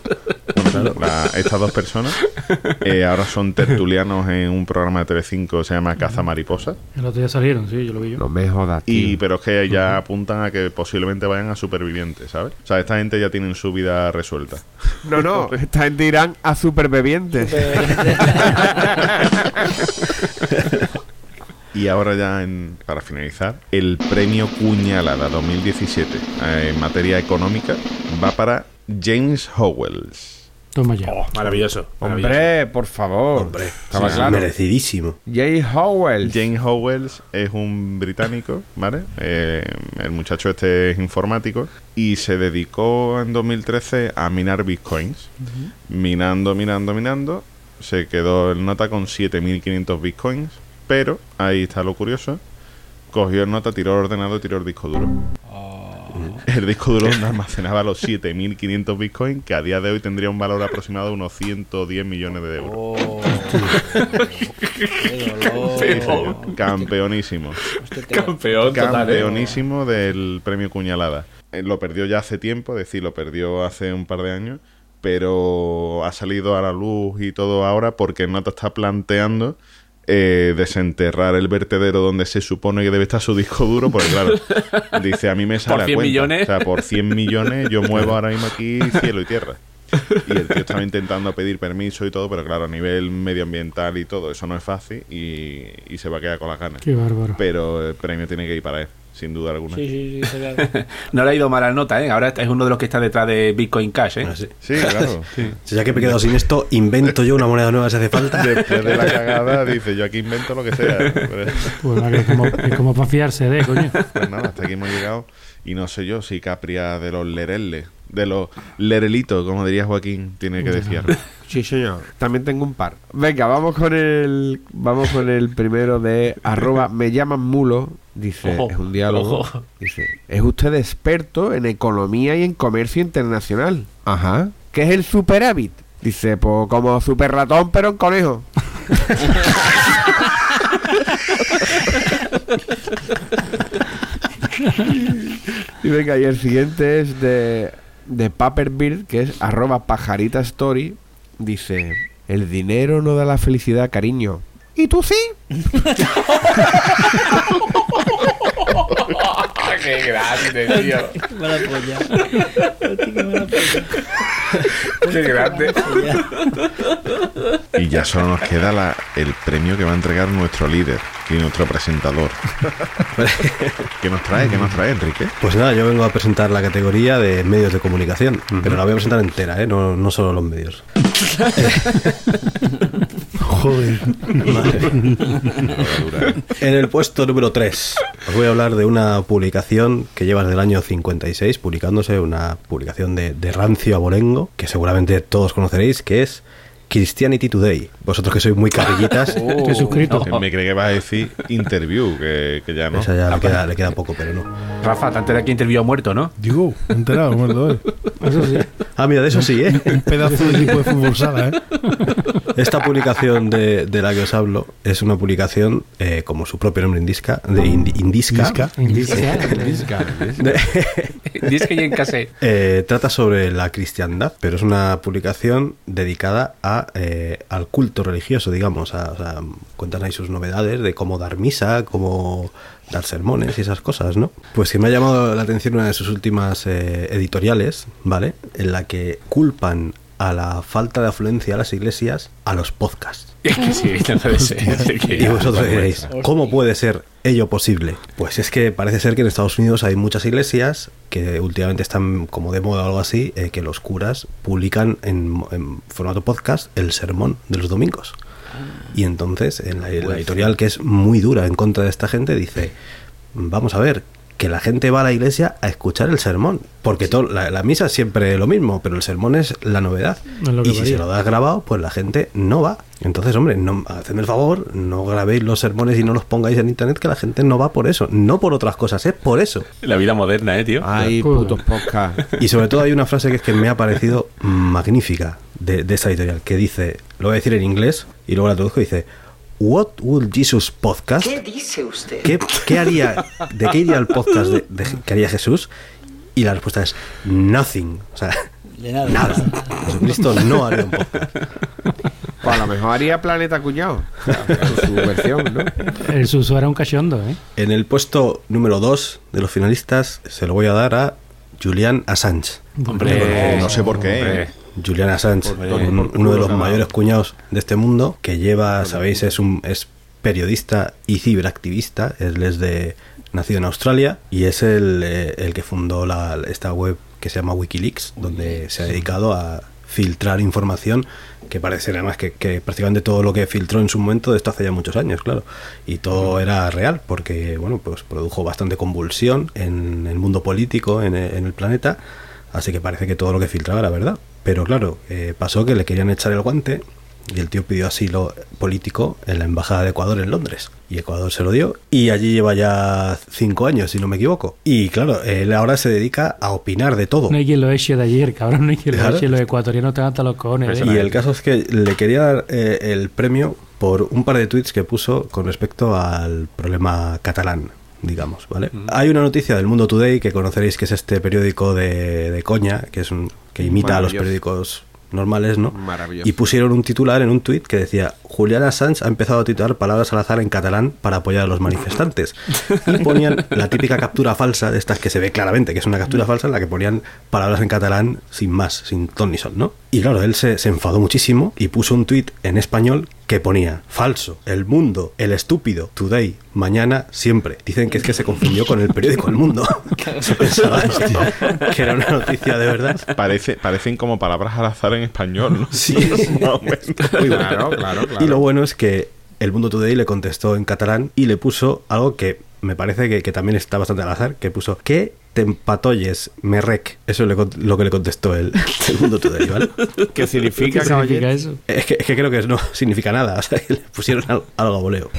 Claro. La- estas dos personas eh, ahora son tertulianos en un programa de Telecinco que se llama Caza Mariposa. El otro día salieron, sí, yo lo vi yo. No me jodas, tío. Y, pero es que ya apuntan a que posiblemente vayan a supervivientes, ¿sabes? O sea, esta gente ya tienen su vida resuelta. No, no, esta gente irán a superbebientes. Y ahora ya, en- para finalizar, el premio Cuñalada 2017 eh, en materia económica va para James Howells. Toma ya. Maravilloso. maravilloso. Hombre, por favor. Hombre, Estaba sí, claro. merecidísimo. Jay Howell. James Howells es un británico, ¿vale? Eh, el muchacho este es informático y se dedicó en 2013 a minar bitcoins. Minando, minando, minando. Se quedó el nota con 7.500 bitcoins. Pero, ahí está lo curioso, cogió el nota, tiró el ordenador, tiró el disco duro. El disco duro donde almacenaba los 7.500 bitcoins, que a día de hoy tendría un valor aproximado de unos 110 millones de euros. Oh. Qué dolor. Sí, señor. Campeonísimo. Hostia, te- Campeón total, ¿eh? Campeonísimo del premio Cuñalada. Eh, Lo perdió ya hace tiempo, es decir, lo perdió hace un par de años, pero ha salido a la luz y todo ahora porque Nota está planteando eh, desenterrar el vertedero donde se supone que debe estar su disco duro, porque claro, dice, a mí me sale Por a 100 cuenta. millones. O sea, por 100 millones yo muevo ahora mismo aquí cielo y tierra. Y el tío estaba intentando pedir permiso y todo, pero claro, a nivel medioambiental y todo, eso no es fácil y, y se va a quedar con las ganas. Qué bárbaro. Pero el premio tiene que ir para él, sin duda alguna. Sí, sí, sí, claro. No le ha ido mal la nota, ¿eh? Ahora es uno de los que está detrás de Bitcoin Cash, ¿eh? Así. Sí, claro. Ya que me he quedado sin esto, invento yo una moneda nueva si hace falta. Después de la cagada, dice: Yo aquí invento lo que sea. Pero- Pues que es como, es como para fiarse de, coño. Pues nada, hasta aquí hemos llegado. Y no sé yo si Capria de los Lerelles, de los Lerelitos, como diría Joaquín, tiene que decir. Sí, señor. También tengo un par. Venga, vamos con el vamos con el primero de arroba me llaman mulo. Dice, Ojo, es un diálogo. ojo. Dice, es usted experto en economía y en comercio internacional. Ajá. ¿Qué es el superávit? Dice, pues como super ratón, pero en conejo. y venga, y el siguiente es de, de Paperbird, que es arroba pajarita story. Dice, el dinero no da la felicidad, cariño. ¿Y tú sí? Qué grande, tío. Qué mala polla. Hostia, qué mala polla. Qué grande. Y ya solo nos queda la- el premio que va a entregar nuestro líder y nuestro presentador. ¿Qué nos trae? ¿Qué nos trae, Enrique? Pues nada, yo vengo a presentar la categoría de medios de comunicación, pero la voy a presentar entera, ¿eh? no, no solo los medios. Joder. En el puesto número 3 os voy a hablar de una publicación que lleva desde el año 56 publicándose, una publicación de, de Rancio Abolengo, que seguramente todos conoceréis, que es Christianity Today. Vosotros que sois muy carrillitas, Estoy suscrito. Me creí que vas a decir interview, que, que ya no. esa ya le queda, le queda poco, pero no. Rafa, te enteras que interview ha muerto, ¿no? Digo, enterado, muerto, eh. Eso sí. Ah, mira, de eso sí, ¿eh? Un pedazo de equipo de fútbol sala, eh. Esta publicación de, de la que os hablo es una publicación, eh, como su propio nombre indica, de indi- indisca, Disca. Indicia. Dice que ya en casé. Eh, trata sobre la cristiandad, pero es una publicación dedicada a, eh, al culto religioso, digamos. A, o sea, cuentan ahí sus novedades de cómo dar misa, cómo dar sermones y esas cosas, ¿no? Pues que me ha llamado la atención una de sus últimas eh, editoriales, ¿vale? En la que culpan a la falta de afluencia a las iglesias a los podcasts. Es que sí, no puede ser. Es que Y vosotros diréis, ¿cómo puede ser ello posible? Pues es que parece ser que en Estados Unidos hay muchas iglesias que últimamente están como de moda o algo así, eh, que los curas publican en, en formato podcast el sermón de los domingos. Y entonces, en la, la editorial que es muy dura en contra de esta gente, dice, vamos a ver, que la gente va a la iglesia a escuchar el sermón. Porque todo, la, la misa es siempre lo mismo, pero el sermón es la novedad. Es y si se lo das grabado, pues la gente no va. Entonces, hombre, no, hacedme el favor, no grabéis los sermones y no los pongáis en internet, que la gente no va por eso. No por otras cosas, es por eso. La vida moderna, ¿eh, tío? Ay, putos podcast. Y sobre todo hay una frase que es que me ha parecido magnífica de, de esta editorial, que dice, lo voy a decir en inglés y luego la traduzco, dice, What would Jesus podcast? ¿Qué dice usted? ¿Qué, qué haría, ¿De qué iría el podcast de, de- que haría Jesús? Y la respuesta es nothing. O sea, De nada. nada. Jesucristo no haría un podcast. Pues a lo mejor haría Planeta Cuñado. O sea, con su versión, ¿no? El Suso era un cachondo, ¿eh? En el puesto número 2 de los finalistas se lo voy a dar a Julian Assange. Hombre, no sé por qué. hombre. Julian Assange, Por un- por uno de los mayores cuñados de este mundo, que lleva, sabéis, es un es periodista y ciberactivista, él es de nacido en Australia y es el, eh, el que fundó la, esta web que se llama Wikileaks, donde se ha dedicado a filtrar información que parece ser además que, que prácticamente todo lo que filtró en su momento de esto hace ya muchos años, claro, y todo era real porque bueno pues produjo bastante convulsión en el mundo político en en el planeta Así que parece que todo lo que filtraba era verdad. Pero claro, eh, pasó que le querían echar el guante y el tío pidió asilo político en la Embajada de Ecuador en Londres. Y Ecuador se lo dio y allí lleva ya cinco años, si no me equivoco. Y claro, él ahora se dedica a opinar de todo. No hay quien lo eche de ayer, cabrón. No hay quien lo eche. Los ecuatorianos te hasta los cojones. ¿eh? Y el caso es que le quería dar eh, el premio por un par de tweets que puso con respecto al problema catalán, digamos, ¿vale? Hay una noticia del Mundo Today que conoceréis que es este periódico de, de coña, que es un que imita a los periódicos normales, ¿no? Maravilloso. Y pusieron un titular en un tuit que decía Julián Assange ha empezado a titular palabras al azar en catalán para apoyar a los manifestantes. Y ponían la típica captura falsa de estas que se ve claramente que es una captura falsa en la que ponían palabras en catalán sin más, sin ton ni son, ¿no? Y claro, él se, se enfadó muchísimo y puso un tuit en español que ponía falso, el mundo, el estúpido, today, mañana, siempre. Dicen que es que se confundió con el periódico El Mundo. se pensaba que era una noticia de verdad. Parece, parecen como palabras al azar en español, ¿no? Sí. Más o menos. Muy bueno. Claro, claro, claro. Y lo bueno es que el Mundo Today le contestó en catalán y le puso algo que me parece que, que también está bastante al azar, que puso que te empatolles, me rec. Eso es lo que le contestó el, el Mundo Today, ¿vale? ¿Qué ¿Qué significa, eso? Es que, es que creo que no significa nada, o sea, que le pusieron al- algo a voleo.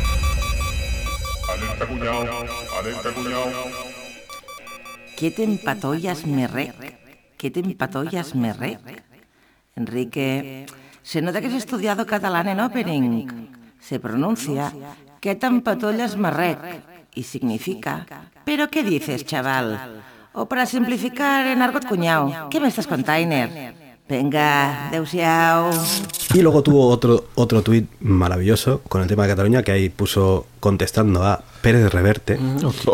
¿Qué te empatollas, me rec? ¿Qué te empatollas, me rec? Enrique, se nota que has estudiado catalán en opening. Se pronuncia que tan patollas marrec y significa ¿Pero qué dices, chaval? O para simplificar en argot cuñao, ¿qué me estás container? Venga, deusiao. Y luego tuvo otro, otro tuit maravilloso con el tema de Cataluña que ahí puso contestando a Pérez Reverte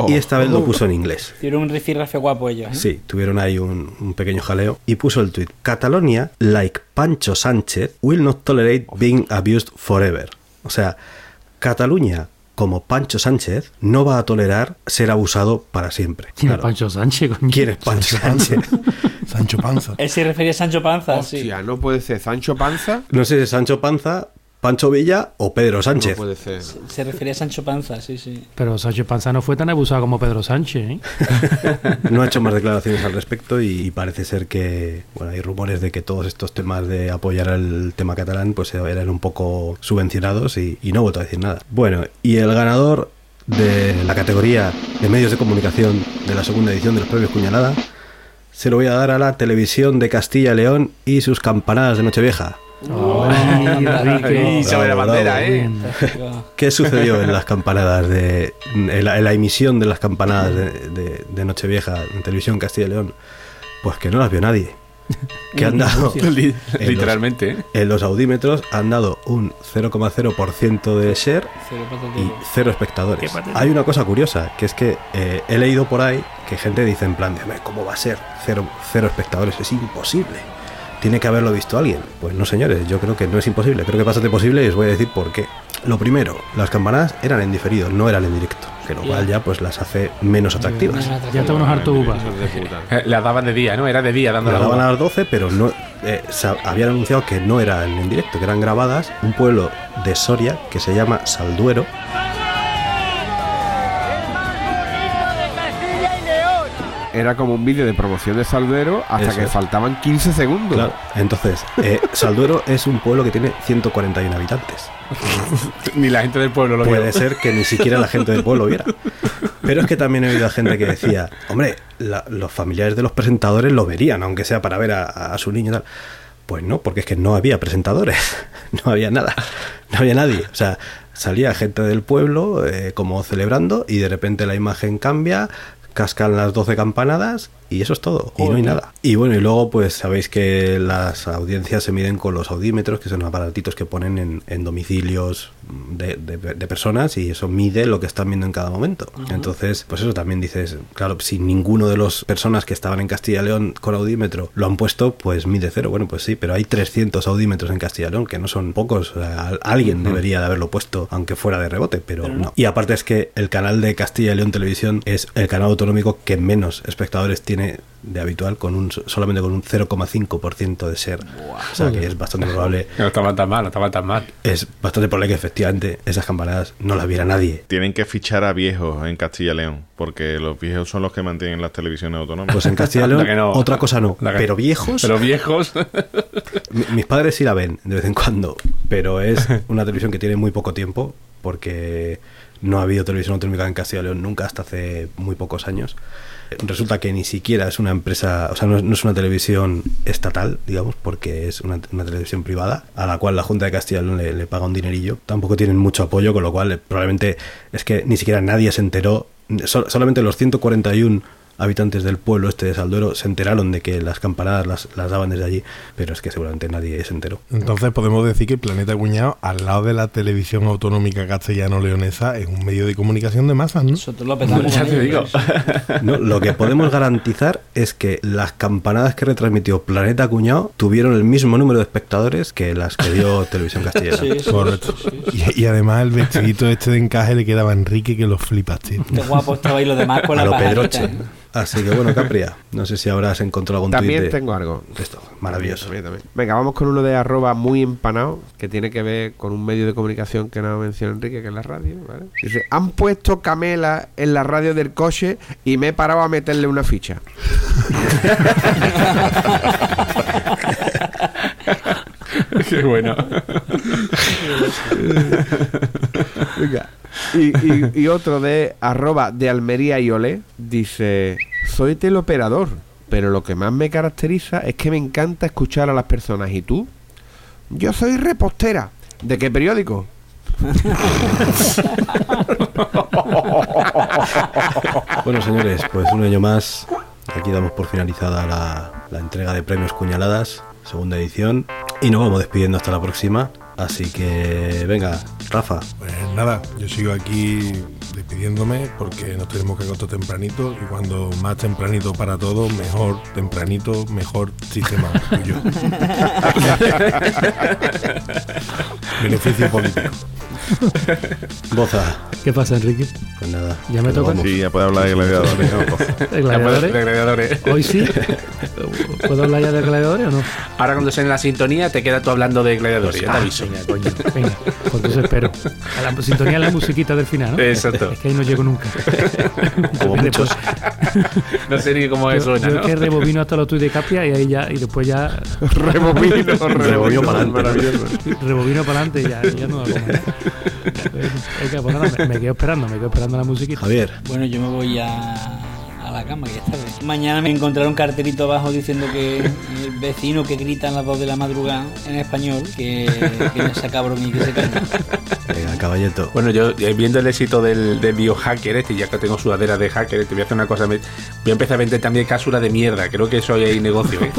y esta vez lo puso en inglés. Tiene un rifirrafe guapo ellos. ¿eh? Sí, tuvieron ahí un, un pequeño jaleo y puso el tuit Catalonia, like Pancho Sánchez, will not tolerate being abused forever. O sea, Cataluña como Pancho Sánchez no va a tolerar ser abusado para siempre. ¿Quién es. Pancho Sánchez, coño? ¿Quién es Pancho Sánchez? Sancho Panza. Él se refería a Sancho Panza, sí. Hostia, no puede ser Sancho Panza. No sé si es Sancho Panza, Pancho Villa o Pedro Sánchez. No puede ser. Se refería a Sancho Panza, sí, sí. Pero Sánchez Panza no fue tan abusado como Pedro Sánchez, ¿eh? No ha hecho más declaraciones al respecto y parece ser que, bueno, hay rumores de que todos estos temas de apoyar el tema catalán pues eran un poco subvencionados y, y no ha vuelto a decir nada. Bueno, y el ganador de la categoría de medios de comunicación de la segunda edición de los premios Cuñalada se lo voy a dar a la televisión de Castilla y León y sus campanadas de Nochevieja. Ay, Enrique. Y sobre la bandera, bravo. ¿eh? ¿Qué sucedió en las campanadas de. en la, en la emisión de las campanadas de, de- de Nochevieja en televisión Castilla y León? Pues que no las vio nadie. Que han dado. Li- en los- Literalmente, ¿eh? En los audímetros han dado un 0,0% de share y cero espectadores. Hay una cosa curiosa, que es que eh, he leído por ahí que gente dice en plan de, "Hombre, ¿cómo va a ser? Cero, cero espectadores, es imposible. Tiene que haberlo visto alguien. Pues no, señores, yo creo que no es imposible. Creo que es bastante posible y os voy a decir por qué. Lo primero, las campanadas eran en diferido, no eran en directo, que lo cual ya pues las hace menos atractivas. Ya está unos hartos uvas. Hijos de puta. Eh, La daban de día, ¿no? Era de día dando La la daban a las 12, pero no eh, habían anunciado que no eran en directo, que eran grabadas. Un pueblo de Soria que se llama Salduero. Era como un vídeo de promoción de Salvero hasta Eso que es. faltaban 15 segundos. Claro. Entonces, eh, Salduero es un pueblo que tiene 141 habitantes. Ni la gente del pueblo lo Puede vio. ser que ni siquiera la gente del pueblo viera. Pero es que también he oído a gente que decía, hombre, la- los familiares de los presentadores lo verían, aunque sea para ver a, a su niño y tal. Pues no, porque es que no había presentadores, no había nada, no había nadie. O sea, salía gente del pueblo eh, como celebrando y de repente la imagen cambia, cascan las 12 campanadas y eso es todo, y no hay nada. Y bueno, y luego pues sabéis que las audiencias se miden con los audímetros, que son aparatitos que ponen en, en domicilios de, de- de personas y eso mide lo que están viendo en cada momento. Entonces, pues eso también dices, claro, si ninguno de las personas que estaban en Castilla y León con audímetro lo han puesto, pues mide cero. Bueno, pues sí, pero hay 300 audímetros en Castilla y León, que no son pocos. O sea, al- alguien debería de haberlo puesto, aunque fuera de rebote, pero, no. Y aparte es que el canal de Castilla y León Televisión es el canal autonómico que menos espectadores tiene de habitual, con un solamente con un 0,5% de ser. O sea que es bastante probable, No estaban tan mal, no estaban tan mal. es bastante probable que efectivamente esas campanadas no las viera nadie. Tienen que fichar a viejos en Castilla y León, porque los viejos son los que mantienen las televisiones autonómicas. Pues en Castilla y León, no. otra cosa no. Que- Pero viejos, Pero viejos. mi- mis padres sí la ven de vez en cuando, pero es una televisión que tiene muy poco tiempo, porque no ha habido televisión autonómica en Castilla y León nunca hasta hace muy pocos años. Resulta que ni siquiera es una empresa, o sea, no es, una televisión estatal, digamos, porque es una, televisión privada a la cual la Junta de Castilla le, le paga un dinerillo. Tampoco tienen mucho apoyo, con lo cual probablemente es que ni siquiera nadie se enteró, sol- solamente los 141 habitantes del pueblo este de Salduero se enteraron de que las campanadas las, las daban desde allí, pero es que seguramente nadie se enteró. Entonces podemos decir que el Planeta Cuñado, al lado de la televisión autonómica castellano-leonesa, es un medio de comunicación de masas, ¿no? Nosotros lo petamos. Ya con te ello, digo. sí. No, lo que podemos garantizar es que las campanadas que retransmitió Planeta Cuñado tuvieron el mismo número de espectadores que las que dio Televisión Castellana. Sí, sí, Correcto. sí, sí, sí. Y, y además el vestidito este de encaje le quedaba a Enrique que lo flipas, tío. Qué guapo estaba ahí los demás con A la lo pajarita. Pedroche. Así que bueno, Capria, no sé si habrás encontrado algún tuit También de- tengo algo. esto. Maravilloso. También, también. Venga, vamos con uno de arroba muy empanado, que tiene que ver con un medio de comunicación que no menciona Enrique, que es la radio. ¿vale? Dice, han puesto Camela en la radio del coche y me he parado a meterle una ficha. Qué bueno. Venga. Y, y- y otro de arroba de Almería y Olé dice, soy teleoperador, pero lo que más me caracteriza es que me encanta escuchar a las personas. ¿Y tú? Yo soy repostera. ¿De qué periódico? Bueno, señores, pues un año más. Aquí damos por finalizada la, la entrega de premios Cuñaladas, segunda edición. Y nos vamos despidiendo hasta la próxima. Así que, venga, Rafa. Pues nada, yo sigo aquí despidiéndome porque nos tenemos que acostar tempranito y cuando más tempranito para todos, mejor tempranito, mejor sistema tuyo. Beneficio político. Boza. ¿Qué pasa, Enrique? Pues nada. ¿Ya me toca? Sí, ya puede hablar de gladiadores. ¿no? ¿De gladiadores? De gladiadores. Hoy sí. ¿Puedo hablar ya de gladiadores o no? Ahora cuando suene la sintonía te quedas tú hablando de gladiadores, ya te Ah, aviso. venga, coño. Venga, pues entonces espero. A la sintonía la musiquita del final, ¿no? Exacto. Es que ahí no llego nunca. Como muchos. No sé ni cómo Yo, suena, yo ¿no? es que rebobino hasta los tuits de Capia y ahí ya, y después ya Rebobino, Rebobino para adelante. Rebobino para adelante y ya, ya no. Es que, pues nada, me, me quedo esperando, me quedo esperando la musiquita. Javier. Bueno, yo me voy a la cama, que ya. Mañana me encontraré un cartelito abajo diciendo que el vecino que grita a las 2 de la madrugada en español, que, que no sea cabrón y que se calme. Venga, caballeto. Bueno, yo eh, viendo el éxito del, del biohacker este, ya que tengo sudadera de hacker, te voy a hacer una cosa. me- Voy a empezar a vender también cápsulas de mierda. Creo que eso hay negocio. ¿eh?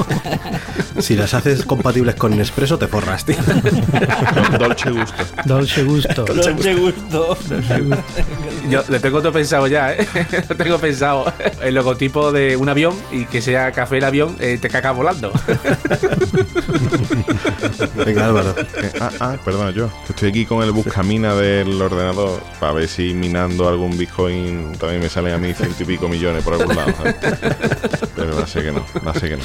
Si las haces compatibles con Nespresso, te forras, tío. Dolce gusto. Dolce gusto. Dolce gusto. Yo le tengo todo pensado ya, ¿eh? Lo tengo pensado. El logotipo de un avión y que sea café el avión, eh, te caca volando. Venga, Álvaro. Eh, ah, ah, perdona, yo. Estoy aquí con el buscamina del ordenador para ver si minando algún Bitcoin también me salen a mí ciento y pico millones por algún lado. ¿sabes? Pero va a ser que no, va a ser que no.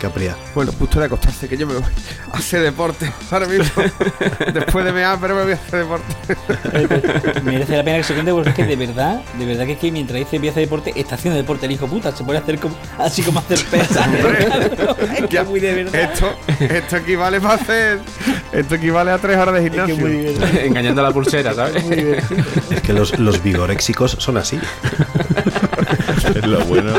Capria. Bueno, justo de acostarse, que yo me voy a hacer deporte ahora mismo. Después de mear, pero me voy a hacer deporte. Merece la pena que se cuente porque es que de verdad, de verdad que es que mientras dice empieza deporte, está haciendo deporte el hijo puta, se puede hacer como, así como hacer pesas. es que es muy de verdad. Esto, esto equivale para hacer. Esto equivale a tres horas de Es que gimnasio. es muy divertido. Engañando a la pulsera, ¿sabes? Es que los, los vigoréxicos son así. Lo bueno,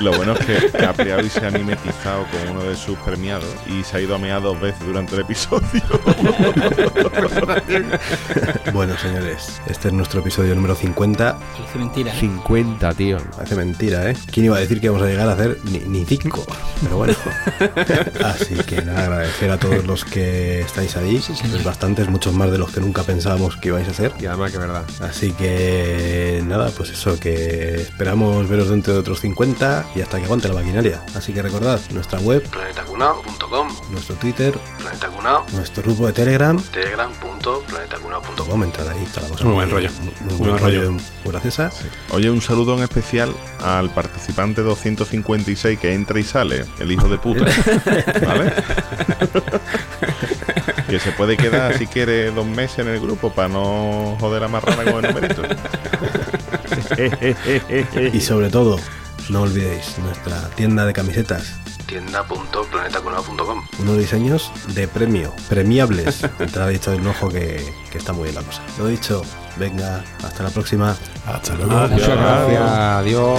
lo bueno es que Capriavi se ha mimetizado con uno de sus premiados y se ha ido a mear dos veces durante el episodio. Bueno, señores, este es nuestro episodio número 50. Parece mentira. ¿eh? 50, tío. Parece mentira, ¿eh? ¿Quién iba a decir que vamos a llegar a hacer ni, ni cinco? Pero bueno. Así que nada, agradecer a todos los que estáis ahí. Sois bastantes, muchos más de los que nunca pensábamos que ibais a ser. Y además que verdad. Así que nada, pues eso, que esperamos veros dentro de otros 50 y hasta que aguante la maquinaria. Así que recordad, nuestra web, planetacunao.com, nuestro Twitter, planetacunao, nuestro grupo de Telegram, telegram.planetacunao.com, entrad ahí, está la cosa Muy buen rollo. Muy, Muy buen buen rollo, rollo. graciosa. Oye, un saludo en especial al participante 256 que entra y sale, el hijo de puta. ¿Vale? que se puede quedar si quiere dos meses en el grupo para no joder a marrana con el numerito. Y sobre todo, no olvidéis nuestra tienda de camisetas. tienda.planetacunao.com Unos diseños de premio, premiables. Entrad y echad un ojo que, que está muy bien la cosa. Lo dicho, venga, hasta la próxima. Hasta luego. Muchas gracias. Adiós.